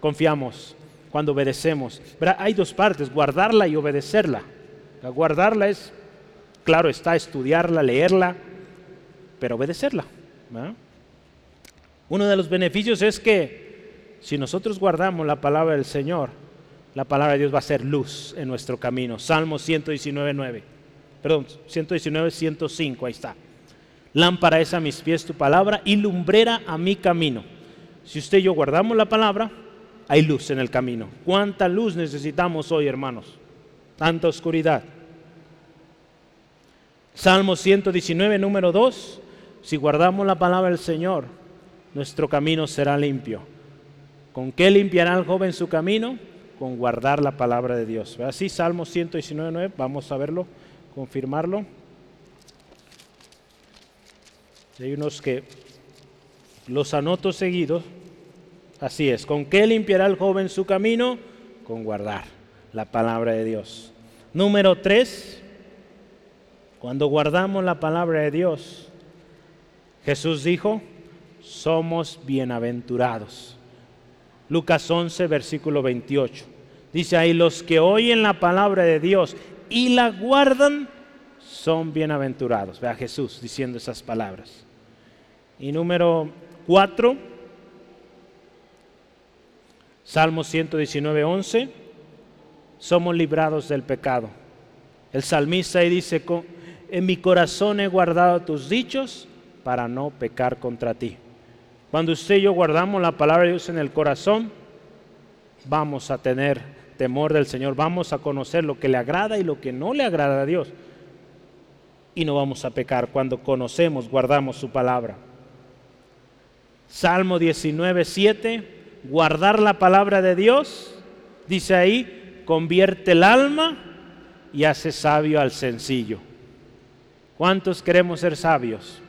confiamos cuando obedecemos. Hay dos partes, guardarla y obedecerla. guardarla es, claro, está estudiarla, leerla, pero obedecerla. Uno de los beneficios es que si nosotros guardamos la palabra del Señor, la palabra de Dios va a ser luz en nuestro camino. Salmo 119, 9. Perdón, 119, 105, ahí está. Lámpara es a mis pies tu palabra y lumbrera a mi camino. Si usted y yo guardamos la palabra, hay luz en el camino. ¿Cuánta luz necesitamos hoy, hermanos? Tanta oscuridad. Salmo 119, número 2. Si guardamos la palabra del Señor, nuestro camino será limpio. ¿Con qué limpiará el joven su camino? Con guardar la palabra de Dios. Así, Salmo 119, 9. Vamos a verlo, confirmarlo. Hay unos que los anoto seguidos Así es, ¿con qué limpiará el joven su camino? Con guardar la palabra de Dios. Número tres, cuando guardamos la palabra de Dios, Jesús dijo, somos bienaventurados. Lucas 11, versículo 28. Dice ahí, los que oyen la palabra de Dios y la guardan son bienaventurados. Vea Jesús diciendo esas palabras. Y número 4, Salmo 119, 11, somos librados del pecado. El salmista ahí dice, en mi corazón he guardado tus dichos para no pecar contra ti. Cuando usted y yo guardamos la palabra de Dios en el corazón, vamos a tener temor del Señor, vamos a conocer lo que le agrada y lo que no le agrada a Dios. Y no vamos a pecar cuando conocemos, guardamos su palabra. Salmo 19, 7, guardar la palabra de Dios, dice ahí, convierte el alma y hace sabio al sencillo. ¿Cuántos queremos ser sabios?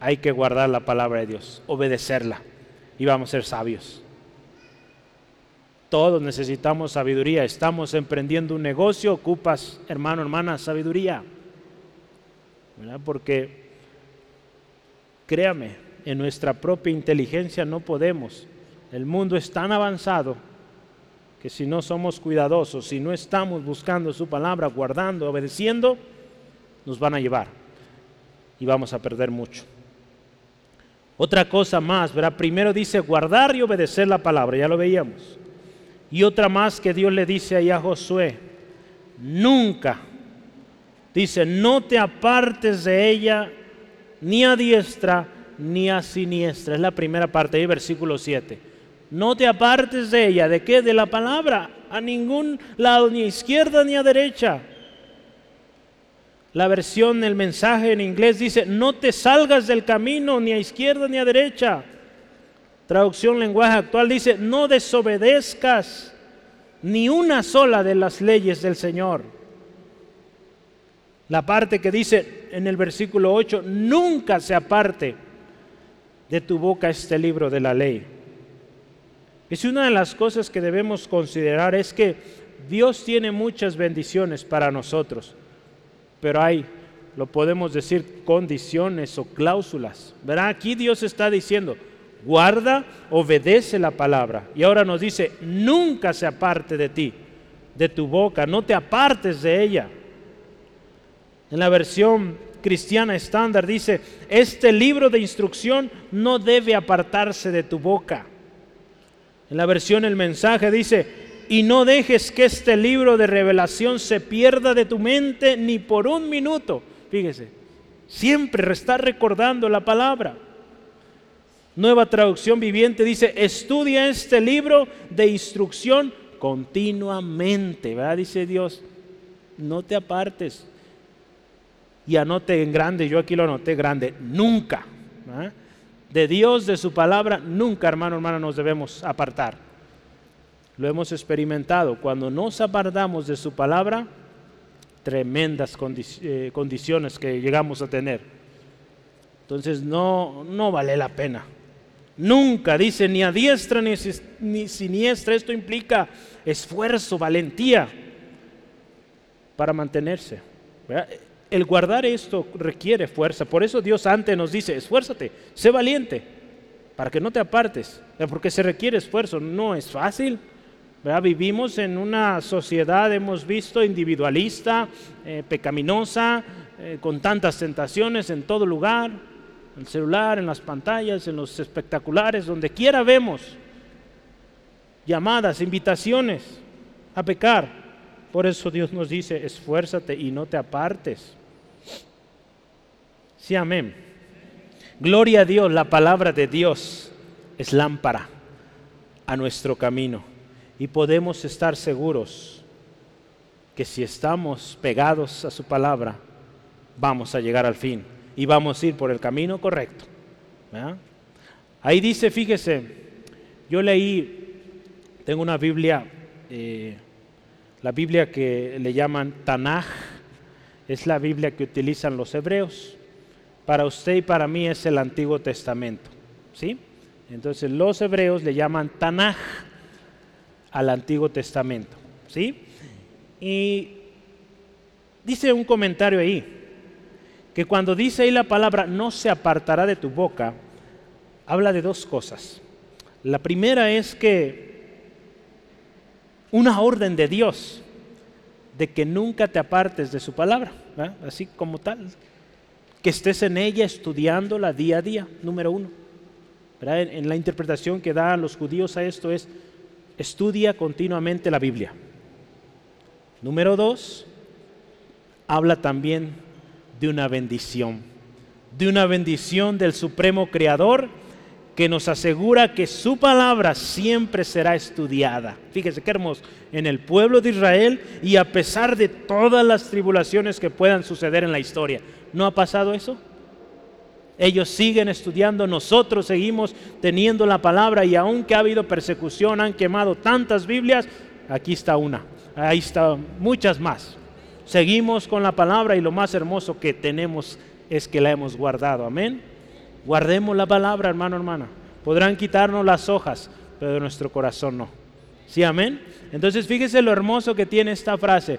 hay que guardar la palabra de Dios, obedecerla y vamos a ser sabios. Todos necesitamos sabiduría. Estamos emprendiendo un negocio, ocupas, hermano, hermana, sabiduría. Porque, créame, en nuestra propia inteligencia no podemos. El mundo es tan avanzado que si no somos cuidadosos, si no estamos buscando su palabra, guardando, obedeciendo, nos van a llevar y vamos a perder mucho. Otra cosa más, ¿verdad? Primero dice guardar y obedecer la palabra, ya lo veíamos. Y otra más que Dios le dice ahí a Josué, nunca, dice, no te apartes de ella ni a diestra ni a siniestra. Es la primera parte ahí, versículo 7. No te apartes de ella, ¿de qué? De la palabra, a ningún lado, ni a izquierda ni a derecha la versión, el mensaje en inglés dice, no te salgas del camino ni a izquierda ni a derecha. Traducción lenguaje actual dice, no desobedezcas ni una sola de las leyes del Señor. La parte que dice en el versículo 8, nunca se aparte de tu boca este libro de la ley. Es una de las cosas que debemos considerar es que Dios tiene muchas bendiciones para nosotros pero hay, lo podemos decir, condiciones o cláusulas. Verá, aquí Dios está diciendo, guarda, obedece la palabra. Y ahora nos dice, nunca se aparte de ti, de tu boca, no te apartes de ella. En la versión cristiana estándar dice, este libro de instrucción no debe apartarse de tu boca. En la versión el mensaje dice, y no dejes que este libro de revelación se pierda de tu mente ni por un minuto. Fíjese, siempre está recordando la palabra. Nueva traducción viviente dice, estudia este libro de instrucción continuamente, ¿verdad? Dice Dios, no te apartes. Y anote en grande, yo aquí lo anoté grande, nunca. De Dios, de su palabra, nunca, hermano, hermana, nos debemos apartar lo hemos experimentado. Cuando nos apartamos de su palabra, tremendas eh, condiciones que llegamos a tener. Entonces no, no vale la pena. Nunca dice ni a diestra ni, ni siniestra. Esto implica esfuerzo, valentía para mantenerse. El guardar esto requiere fuerza. Por eso Dios antes nos dice, esfuérzate, sé valiente, para que no te apartes. Porque se requiere esfuerzo. No es fácil. Vivimos en una sociedad, hemos visto, individualista, eh, pecaminosa, eh, con tantas tentaciones en todo lugar, en el celular, en las pantallas, en los espectaculares, donde quiera vemos llamadas, invitaciones a pecar. Por eso Dios nos dice, esfuérzate y no te apartes. Sí, amén. Gloria a Dios, la palabra de Dios es lámpara a nuestro camino y podemos estar seguros que si estamos pegados a su palabra, vamos a llegar al fin y vamos a ir por el camino correcto. Ahí dice, fíjese, yo leí, tengo una Biblia, eh, la Biblia que le llaman Tanaj, es la Biblia que utilizan los hebreos. Para usted y para mí es el Antiguo Testamento. ¿sí? Entonces los hebreos le llaman Tanaj al Antiguo Testamento. ¿sí? Y dice un comentario ahí, que cuando dice ahí la palabra no se apartará de tu boca, habla de dos cosas. La primera es que una orden de Dios de que nunca te apartes de su palabra. así como tal. Que estés en ella estudiándola día a día, número uno. En, la interpretación que dan los judíos a esto es, estudia continuamente la Biblia. Número dos, habla también de una bendición, de una bendición del Supremo Creador que nos asegura que su palabra siempre será estudiada. Fíjese qué hermoso, en el pueblo de Israel y a pesar de todas las tribulaciones que puedan suceder en la historia. ¿No ha pasado eso? Ellos siguen estudiando, nosotros seguimos teniendo la palabra y aunque ha habido persecución, han quemado tantas Biblias, aquí está una, ahí están muchas más. Seguimos con la palabra y lo más hermoso que tenemos es que la hemos guardado. Amén. Guardemos la palabra, hermano, hermana. Podrán quitarnos las hojas, pero nuestro corazón no. ¿Sí, amén? Entonces fíjese lo hermoso que tiene esta frase,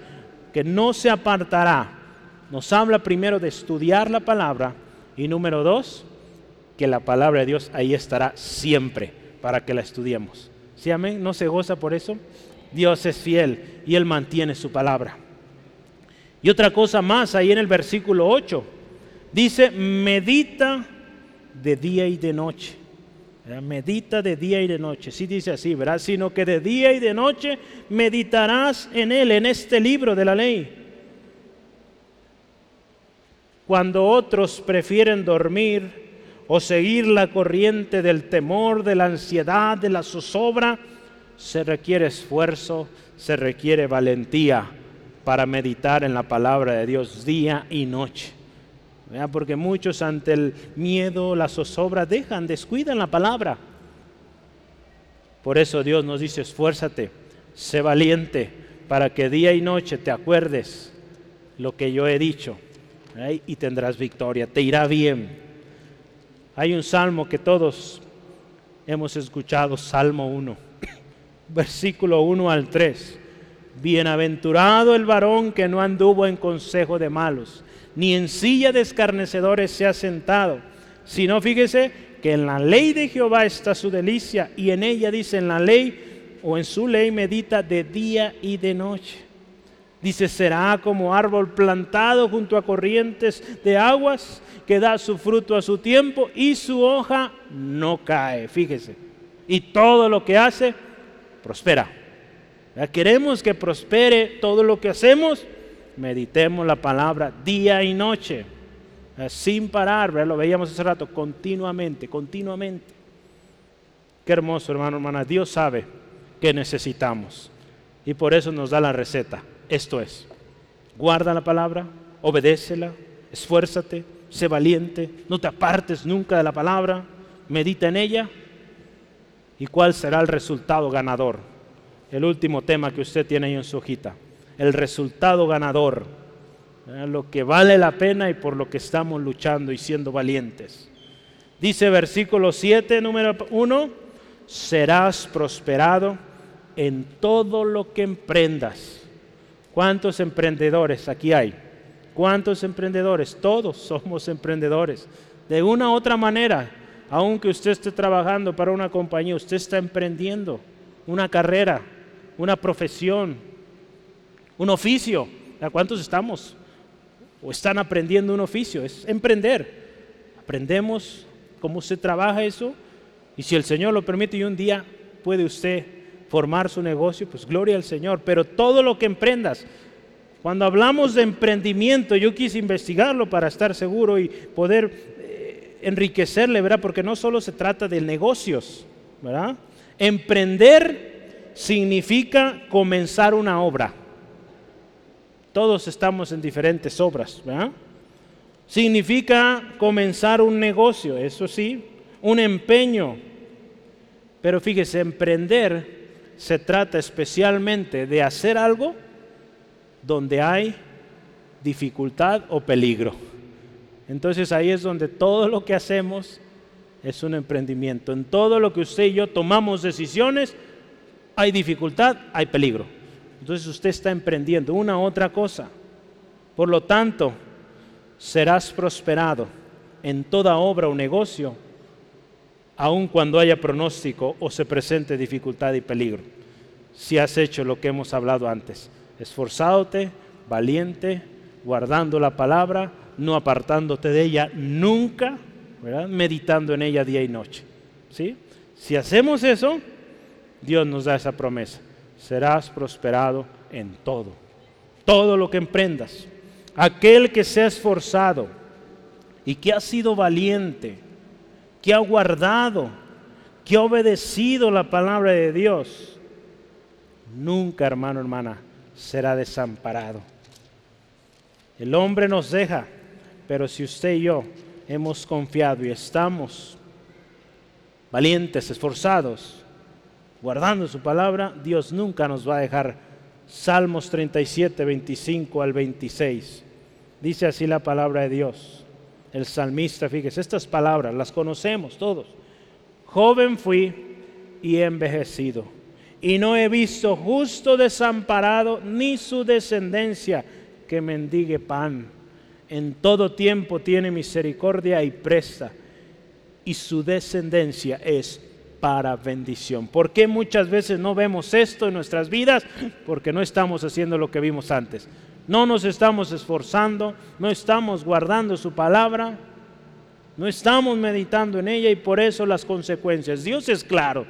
que no se apartará. Nos habla primero de estudiar la palabra y número dos, que la palabra de Dios ahí estará siempre para que la estudiemos. ¿Sí, amén? ¿No se goza por eso? Dios es fiel y Él mantiene su palabra. Y otra cosa más, ahí en el versículo 8, dice, medita de día y de noche. Medita de día y de noche. Sí dice así, ¿verdad? Sino que de día y de noche meditarás en él, en este libro de la ley. Cuando otros prefieren dormir o seguir la corriente del temor, de la ansiedad, de la zozobra, se requiere esfuerzo, se requiere valentía para meditar en la palabra de Dios día y noche. Porque muchos ante el miedo, la zozobra, dejan, descuidan la palabra. Por eso Dios nos dice, esfuérzate, sé valiente, para que día y noche te acuerdes lo que yo he dicho y tendrás victoria, te irá bien. Hay un salmo que todos hemos escuchado, Salmo 1, versículo 1 al 3. Bienaventurado el varón que no anduvo en consejo de malos, ni en silla de escarnecedores se ha sentado, sino fíjese que en la ley de Jehová está su delicia y en ella dice en la ley o en su ley medita de día y de noche. Dice, será como árbol plantado junto a corrientes de aguas que da su fruto a su tiempo y su hoja no cae, fíjese. Y todo lo que hace prospera. Queremos que prospere todo lo que hacemos meditemos la palabra día y noche, eh, sin parar, lo veíamos hace rato, continuamente, continuamente. Qué hermoso, hermano, hermana. Dios sabe que necesitamos y por eso nos da la receta. Esto es, guarda la palabra, obedécela, esfuérzate, sé valiente, no te apartes nunca de la palabra, medita en ella. ¿Y cuál será el resultado ganador? El último tema que usted tiene ahí en su hojita el resultado ganador, lo que vale la pena y por lo que estamos luchando y siendo valientes. Dice versículo 7, número 1, serás prosperado en todo lo que emprendas. ¿Cuántos emprendedores aquí hay? ¿Cuántos emprendedores? Todos somos emprendedores. De una u otra manera, aunque usted esté trabajando para una compañía, usted está emprendiendo una carrera, una profesión, un oficio. ¿A cuántos estamos? O están aprendiendo un oficio. Es emprender. Aprendemos cómo se trabaja eso. Y si el Señor lo permite y un día puede usted formar su negocio, pues gloria al Señor. Pero todo lo que emprendas, cuando hablamos de emprendimiento, yo quise investigarlo para estar seguro y poder eh, enriquecerle, ¿verdad? Porque no solo se trata de negocios, ¿verdad? Emprender significa comenzar una obra. Todos estamos en diferentes obras. Significa comenzar un negocio, eso sí, un empeño. Pero fíjese, emprender se trata especialmente de hacer algo donde hay dificultad o peligro. Entonces ahí es donde todo lo que hacemos es un emprendimiento. En todo lo que usted y yo tomamos decisiones, hay dificultad, hay peligro. Entonces usted está emprendiendo una otra cosa. Por lo tanto, serás prosperado en toda obra o negocio, aun cuando haya pronóstico o se presente dificultad y peligro. Si has hecho lo que hemos hablado antes, esforzadote, valiente, guardando la palabra, no apartándote de ella nunca, meditando en ella día y noche. ¿sí? Si hacemos eso, Dios nos da esa promesa. Serás prosperado en todo, todo lo que emprendas. Aquel que se ha esforzado y que ha sido valiente, que ha guardado, que ha obedecido la palabra de Dios, nunca, hermano, hermana, será desamparado. El hombre nos deja, pero si usted y yo hemos confiado y estamos valientes, esforzados, guardando su palabra, Dios nunca nos va a dejar. Salmos 37, 25 al 26. Dice así la palabra de Dios. El salmista, fíjese, estas palabras las conocemos todos. Joven fui y envejecido, y no he visto justo desamparado ni su descendencia que mendigue pan. En todo tiempo tiene misericordia y presta, y su descendencia es para bendición. ¿Por qué muchas veces no vemos esto en nuestras vidas? Porque no estamos haciendo lo que vimos antes. No nos estamos esforzando, no estamos guardando su palabra, no estamos meditando en ella y por eso las consecuencias. Dios es claro.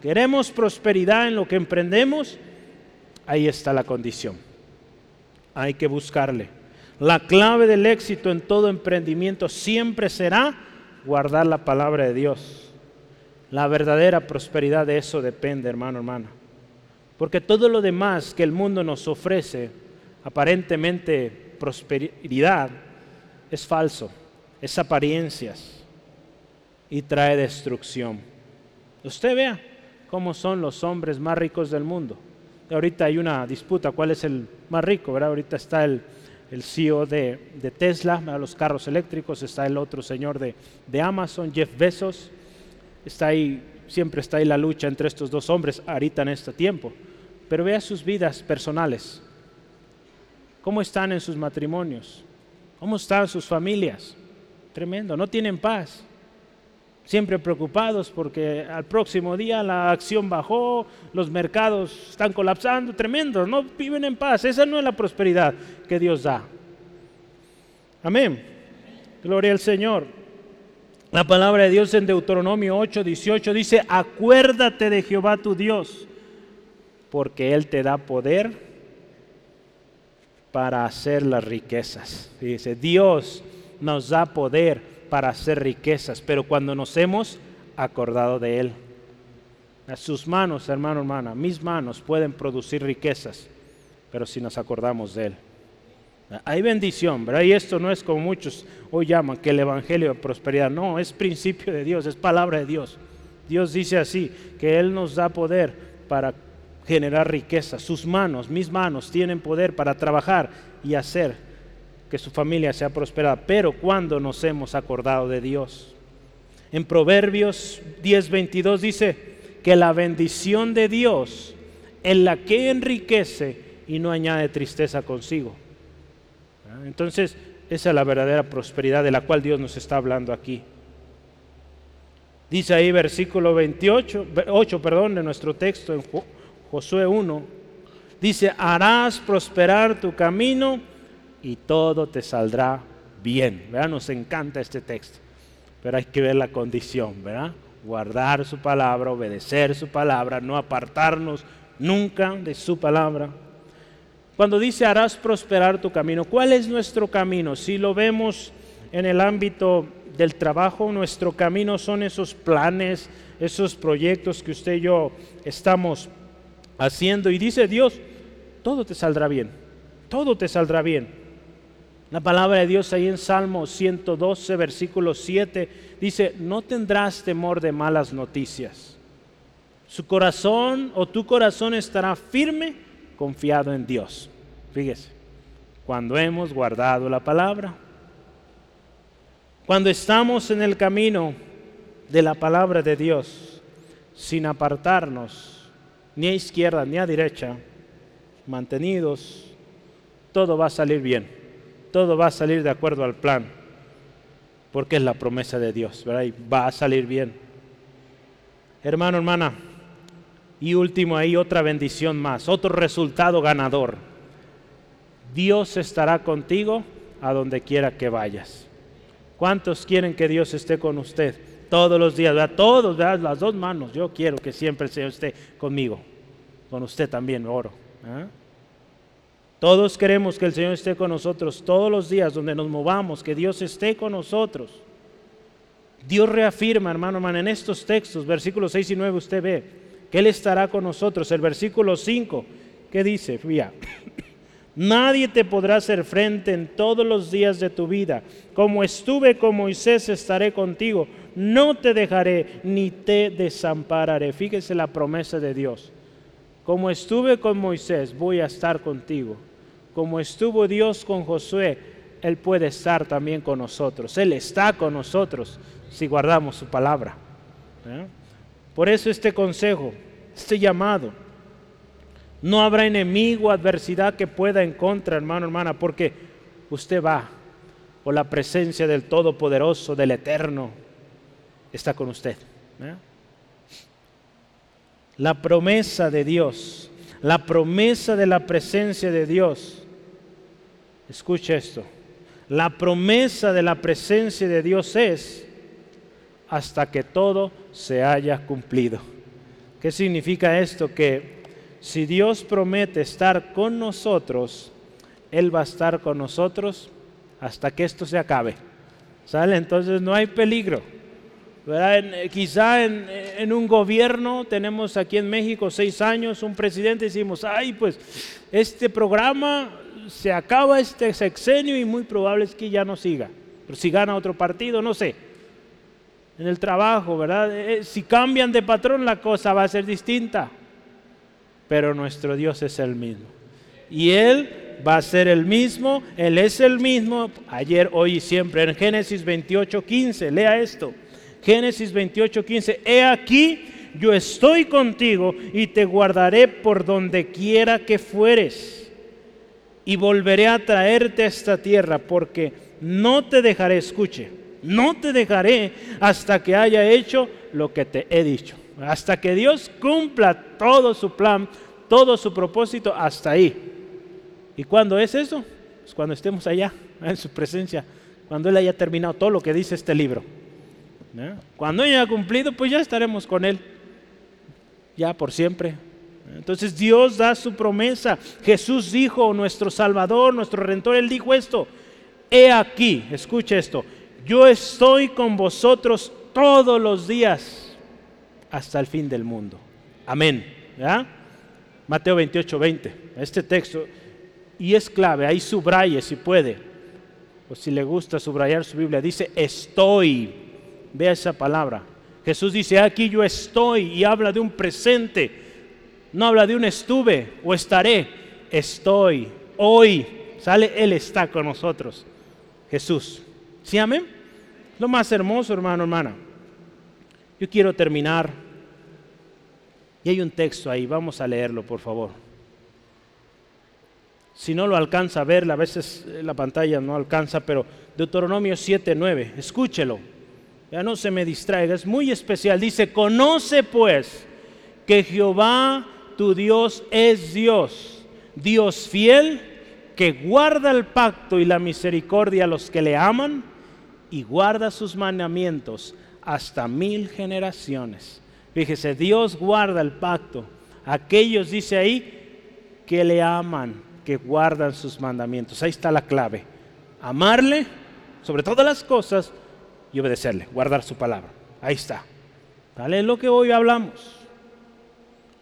Queremos prosperidad en lo que emprendemos, ahí está la condición. Hay que buscarle. La clave del éxito en todo emprendimiento siempre será guardar la palabra de Dios. La verdadera prosperidad de eso depende, hermano, hermana. Porque todo lo demás que el mundo nos ofrece, aparentemente prosperidad, es falso, es apariencias y trae destrucción. Usted vea cómo son los hombres más ricos del mundo. Ahorita hay una disputa, ¿cuál es el más rico? ¿verdad? Ahorita está el, el CEO de, Tesla, los carros eléctricos, está el otro señor de, de Amazon, Jeff Bezos Está ahí, siempre está ahí la lucha entre estos dos hombres ahorita en este tiempo. Pero vea sus vidas personales. ¿Cómo están en sus matrimonios? ¿Cómo están sus familias? Tremendo, no tienen paz. Siempre preocupados porque al próximo día la acción bajó, los mercados están colapsando, tremendo, no viven en paz. Esa no es la prosperidad que Dios da. Amén. Gloria al Señor. La palabra de Dios en Deuteronomio 8, 18 dice, acuérdate de Jehová tu Dios, porque Él te da poder para hacer las riquezas. Dice, Dios nos da poder para hacer riquezas, pero cuando nos hemos acordado de Él. Sus manos, hermano, hermana, mis manos pueden producir riquezas, pero si nos acordamos de Él. Hay bendición, ¿verdad? Y esto no es como muchos hoy llaman que el Evangelio de prosperidad. No, es principio de Dios, es palabra de Dios. Dios dice así, que Él nos da poder para generar riqueza. Sus manos, mis manos, tienen poder para trabajar y hacer que su familia sea prosperada. Pero cuando nos hemos acordado de Dios. En Proverbios 10:22 dice que la bendición de Dios es la que enriquece y no añade tristeza consigo. Entonces, esa es la verdadera prosperidad de la cual Dios nos está hablando aquí. Dice ahí versículo 28, 8, perdón, de nuestro texto en Josué 1, dice, harás prosperar tu camino y todo te saldrá bien. ¿verdad? Nos encanta este texto, pero hay que ver la condición, ¿verdad? Guardar su palabra, obedecer su palabra, no apartarnos nunca de su palabra. Cuando dice harás prosperar tu camino, ¿cuál es nuestro camino? Si lo vemos en el ámbito del trabajo, nuestro camino son esos planes, esos proyectos que usted y yo estamos haciendo. Y dice Dios, todo te saldrá bien, todo te saldrá bien. La palabra de Dios ahí en Salmo 112, versículo 7, dice, no tendrás temor de malas noticias. Su corazón o tu corazón estará firme confiado en Dios. Fíjese, cuando hemos guardado la palabra, cuando estamos en el camino de la palabra de Dios, sin apartarnos ni a izquierda ni a derecha, mantenidos, todo va a salir bien, todo va a salir de acuerdo al plan, porque es la promesa de Dios, ¿verdad? Y va a salir bien. Hermano, hermana, y último ahí otra bendición más, otro resultado ganador. Dios estará contigo a donde quiera que vayas. ¿Cuántos quieren que Dios esté con usted todos los días? Todos, las dos manos. Yo quiero que siempre Señor esté conmigo. Con usted también, oro. ¿ah? Todos queremos que el Señor esté con nosotros todos los días donde nos movamos, que Dios esté con nosotros. Dios reafirma, hermano, hermano, en estos textos, versículos 6 y 9, usted ve que Él estará con nosotros. El versículo 5, ¿qué dice? Fía. Nadie te podrá hacer frente en todos los días de tu vida. Como estuve con Moisés, estaré contigo. No te dejaré ni te desampararé. Fíjese la promesa de Dios. Como estuve con Moisés, voy a estar contigo. Como estuvo Dios con Josué, Él puede estar también con nosotros. Él está con nosotros si guardamos su palabra. ¿eh? Por eso este consejo, este llamado no habrá enemigo, adversidad que pueda en contra, hermano, hermana, porque usted va por la presencia del Todopoderoso, del Eterno, está con usted. ¿eh? La promesa de Dios, la promesa de la presencia de Dios. Escucha esto. La promesa de la presencia de Dios es hasta que todo se haya cumplido. ¿Qué significa esto? Que si Dios promete estar con nosotros, Él va a estar con nosotros hasta que esto se acabe. ¿Sale? Entonces no hay peligro. Eh, quizá en, un gobierno, tenemos aquí en México seis años, un presidente, decimos, ay, pues este programa se acaba este sexenio y muy probable es que ya no siga. Pero si gana otro partido, no sé. En el trabajo, ¿verdad? Eh, si cambian de patrón, la cosa va a ser distinta pero nuestro Dios es el mismo. Y Él va a ser el mismo, Él es el mismo, ayer, hoy y siempre. En Génesis 28, 15, lea esto. Génesis 28, 15, he aquí, yo estoy contigo y te guardaré por donde quiera que fueres. Y volveré a traerte a esta tierra porque no te dejaré, escuche, no te dejaré hasta que haya hecho lo que te he dicho. Hasta que Dios cumpla todo su plan, todo su propósito, hasta ahí. ¿Y cuándo es eso? Pues cuando estemos allá, en su presencia, cuando Él haya terminado todo lo que dice este libro. Cuando haya cumplido, pues ya estaremos con Él, ya por siempre. Entonces Dios da su promesa. Jesús dijo, nuestro Salvador, nuestro Redentor, Él dijo esto. He aquí, escuche esto, yo estoy con vosotros todos los días hasta el fin del mundo. Amén. Mateo 28, 20. Este texto, y es clave, ahí subraye si puede, o si le gusta subrayar su Biblia, dice estoy. Vea esa palabra. Jesús dice, aquí yo estoy y habla de un presente. No habla de un estuve o estaré. Estoy. Hoy. Sale, Él está con nosotros. Jesús. ¿Sí, amén? Lo más hermoso, hermano, hermana. Yo quiero terminar. Y hay un texto ahí, vamos a leerlo, por favor. Si no lo alcanza a ver, a veces eh, la pantalla no alcanza, pero Deuteronomio 7:9, escúchelo. Ya no se me distraiga, es muy especial. Dice, conoce pues que Jehová tu Dios es Dios, Dios fiel, que guarda el pacto y la misericordia a los que le aman y guarda sus mandamientos hasta mil generaciones. Fíjese, Dios guarda el pacto. Aquellos, dice ahí, que le aman, que guardan sus mandamientos. Ahí está la clave. Amarle sobre todas las cosas y obedecerle, guardar su palabra. Ahí está. ¿Vale? Es lo que hoy hablamos.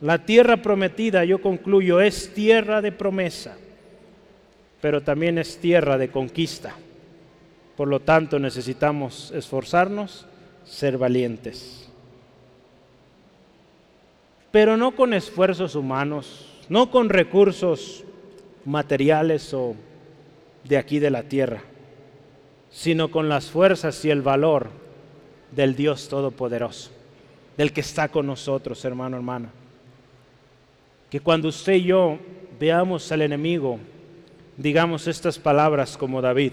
La tierra prometida, yo concluyo, es tierra de promesa, pero también es tierra de conquista. Por lo tanto, necesitamos esforzarnos ser valientes. Pero no con esfuerzos humanos, no con recursos materiales o de aquí de la tierra, sino con las fuerzas y el valor del Dios Todopoderoso, del que está con nosotros, hermano, hermana. Que cuando usted y yo veamos al enemigo, digamos estas palabras como David,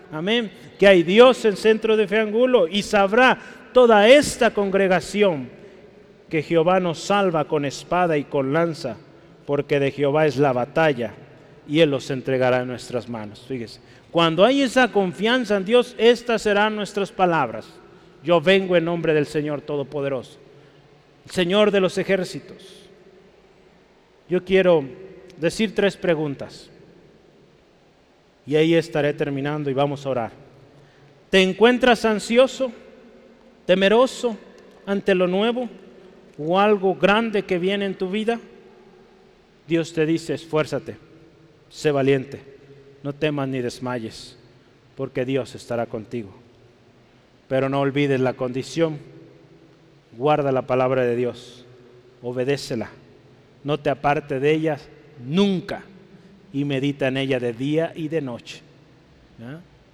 Amén. Que hay Dios en Centro de Feangulo y sabrá toda esta congregación que Jehová nos salva con espada y con lanza, porque de Jehová es la batalla y Él los entregará en nuestras manos. Fíjese, cuando hay esa confianza en Dios, estas serán nuestras palabras. Yo vengo en nombre del Señor Todopoderoso, Señor de los ejércitos. Yo quiero decir tres preguntas. Y ahí estaré terminando y vamos a orar. ¿Te encuentras ansioso, temeroso ante lo nuevo o algo grande que viene en tu vida? Dios te dice, esfuérzate, sé valiente, no temas ni desmayes, porque Dios estará contigo. Pero no olvides la condición, guarda la palabra de Dios, obedécela, no te aparte de ella nunca y medita en ella de día y de noche.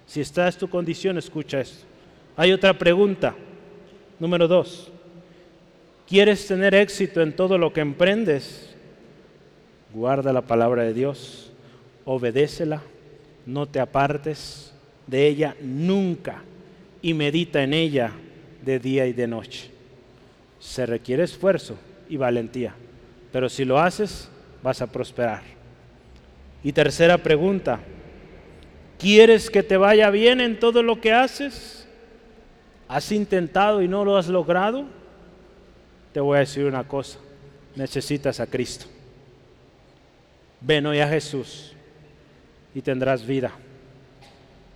Si esta es tu condición, escucha esto. Hay otra pregunta. Número dos. ¿Quieres tener éxito en todo lo que emprendes? Guarda la palabra de Dios, obedécela, no te apartes de ella nunca y medita en ella de día y de noche. Se requiere esfuerzo y valentía, pero si lo haces, vas a prosperar. Y tercera pregunta, ¿quieres que te vaya bien en todo lo que haces? ¿Has intentado y no lo has logrado? Te voy a decir una cosa, necesitas a Cristo. Ven hoy a Jesús y tendrás vida.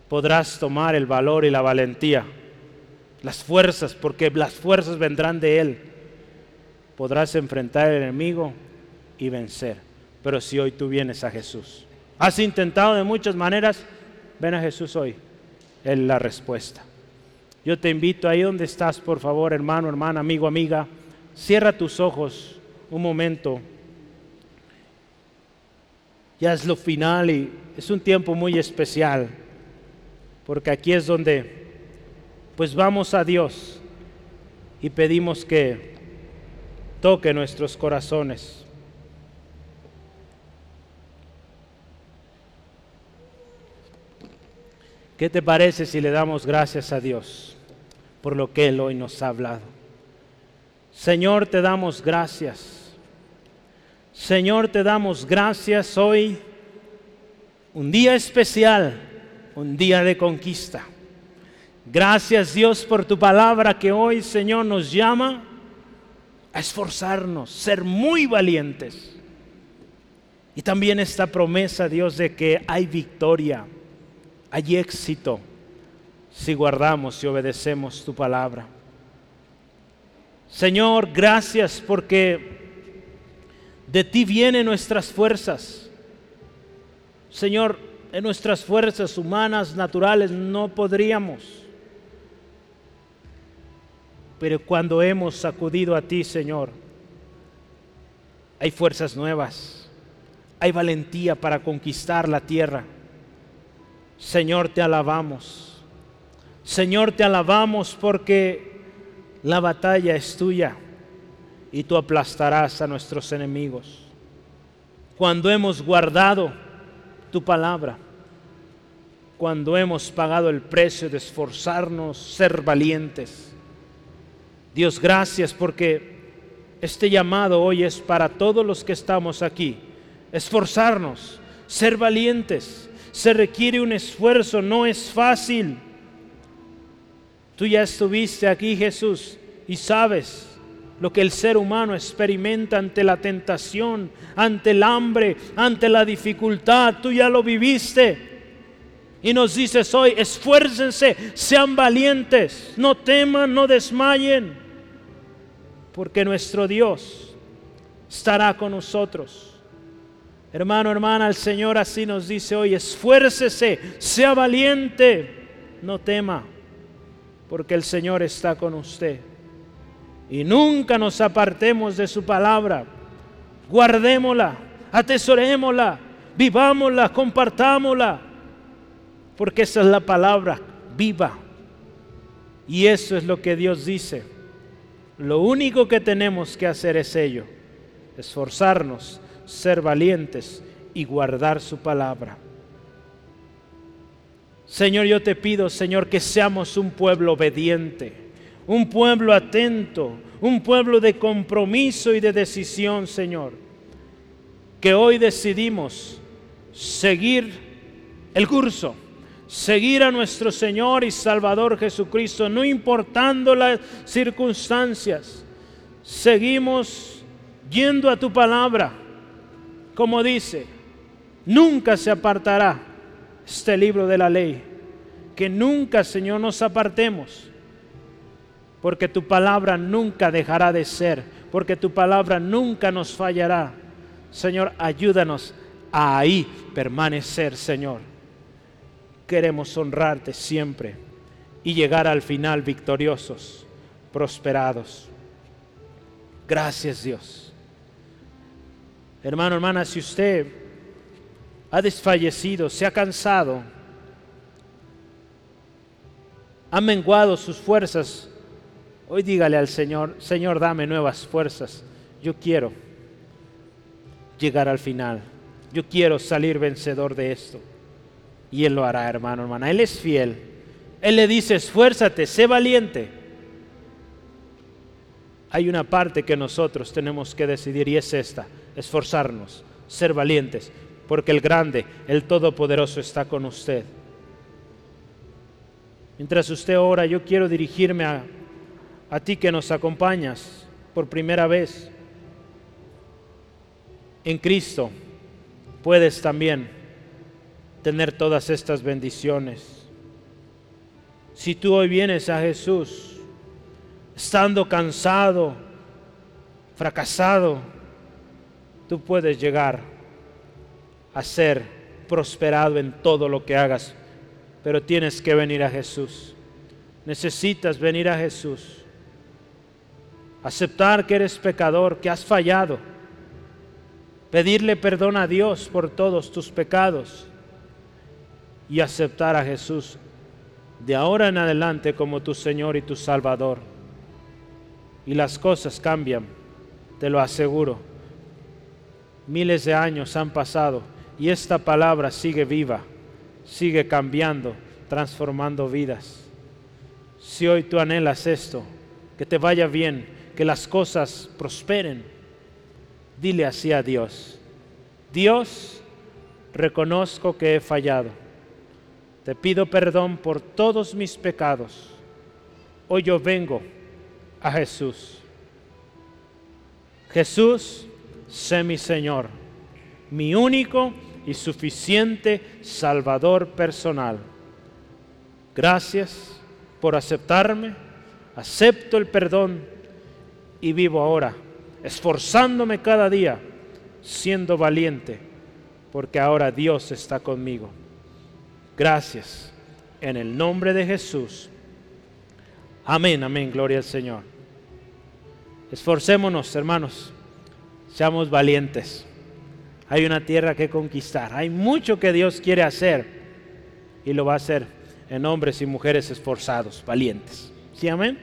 Podrás tomar el valor y la valentía, las fuerzas, porque las fuerzas vendrán de Él. Podrás enfrentar al enemigo y vencer. Pero si hoy tú vienes a Jesús, has intentado de muchas maneras, ven a Jesús hoy. es la respuesta. Yo te invito ahí donde estás, por favor, hermano, hermana, amigo, amiga, cierra tus ojos un momento. Ya es lo final y es un tiempo muy especial, porque aquí es donde pues vamos a Dios y pedimos que toque nuestros corazones. ¿Qué te parece si le damos gracias a Dios por lo que Él hoy nos ha hablado? Señor, te damos gracias. Señor, te damos gracias hoy. Un día especial, un día de conquista. Gracias Dios por tu palabra que hoy, Señor, nos llama a esforzarnos, ser muy valientes. Y también esta promesa, Dios, de que hay victoria hay éxito si guardamos y obedecemos tu palabra. Señor, gracias porque de ti vienen nuestras fuerzas. Señor, en nuestras fuerzas humanas, naturales, no podríamos. Pero cuando hemos acudido a ti, Señor, hay fuerzas nuevas, hay valentía para conquistar la tierra. Señor, te alabamos. Señor, te alabamos porque la batalla es tuya y tú aplastarás a nuestros enemigos. Cuando hemos guardado tu palabra, cuando hemos pagado el precio de esforzarnos, ser valientes. Dios, gracias porque este llamado hoy es para todos los que estamos aquí. Esforzarnos, ser valientes se requiere un esfuerzo, no es fácil. Tú ya estuviste aquí, Jesús, y sabes lo que el ser humano experimenta ante la tentación, ante el hambre, ante la dificultad. Tú ya lo viviste. Y nos dices hoy, esfuércense, sean valientes, no teman, no desmayen, porque nuestro Dios estará con nosotros. Hermano, hermana, el Señor así nos dice hoy, esfuércese, sea valiente, no tema, porque el Señor está con usted. Y nunca nos apartemos de su palabra. guardémosla, atesorémosla, vivámosla, compartámosla, porque esa es la palabra viva. Y eso es lo que Dios dice. Lo único que tenemos que hacer es ello, esforzarnos, ser valientes y guardar su palabra. Señor, yo te pido, Señor, que seamos un pueblo obediente, un pueblo atento, un pueblo de compromiso y de decisión, Señor. Que hoy decidimos seguir el curso, seguir a nuestro Señor y Salvador Jesucristo, no importando las circunstancias. Seguimos yendo a tu palabra, como dice, nunca se apartará este libro de la ley. Que nunca, Señor, nos apartemos, porque tu palabra nunca dejará de ser, porque tu palabra nunca nos fallará. Señor, ayúdanos a ahí permanecer, Señor. Queremos honrarte siempre y llegar al final victoriosos, prosperados. Gracias, Dios. Hermano, hermana, si usted ha desfallecido, se ha cansado, ha menguado sus fuerzas, hoy dígale al Señor, Señor, dame nuevas fuerzas. Yo quiero llegar al final. Yo quiero salir vencedor de esto. Y Él lo hará, hermano, hermana. Él es fiel. Él le dice, esfuérzate, sé valiente. Hay una parte que nosotros tenemos que decidir y es esta, esforzarnos, ser valientes porque el grande, el todopoderoso está con usted. Mientras usted ora, yo quiero dirigirme a, a ti que nos acompañas por primera vez. En Cristo puedes también tener todas estas bendiciones. Si tú hoy vienes a Jesús estando cansado, fracasado, tú puedes llegar a ser prosperado en todo lo que hagas, pero tienes que venir a Jesús. Necesitas venir a Jesús. Aceptar que eres pecador, que has fallado. Pedirle perdón a Dios por todos tus pecados y aceptar a Jesús de ahora en adelante como tu Señor y tu Salvador. Y las cosas cambian, te lo aseguro. Miles de años han pasado y esta palabra sigue viva, sigue cambiando, transformando vidas. Si hoy tú anhelas esto, que te vaya bien, que las cosas prosperen, dile así a Dios. Dios, reconozco que he fallado. Te pido perdón por todos mis pecados. Hoy yo vengo a Jesús. Jesús, sé mi Señor mi único y suficiente Salvador personal. Gracias por aceptarme, acepto el perdón y vivo ahora, esforzándome cada día, siendo valiente, porque ahora Dios está conmigo. Gracias, en el nombre de Jesús. Amén, amén, gloria al Señor. Esforcémonos, hermanos, seamos valientes. Hay una tierra que conquistar. Hay mucho que Dios quiere hacer y lo va a hacer en hombres y mujeres esforzados, valientes. ¿Sí, amén?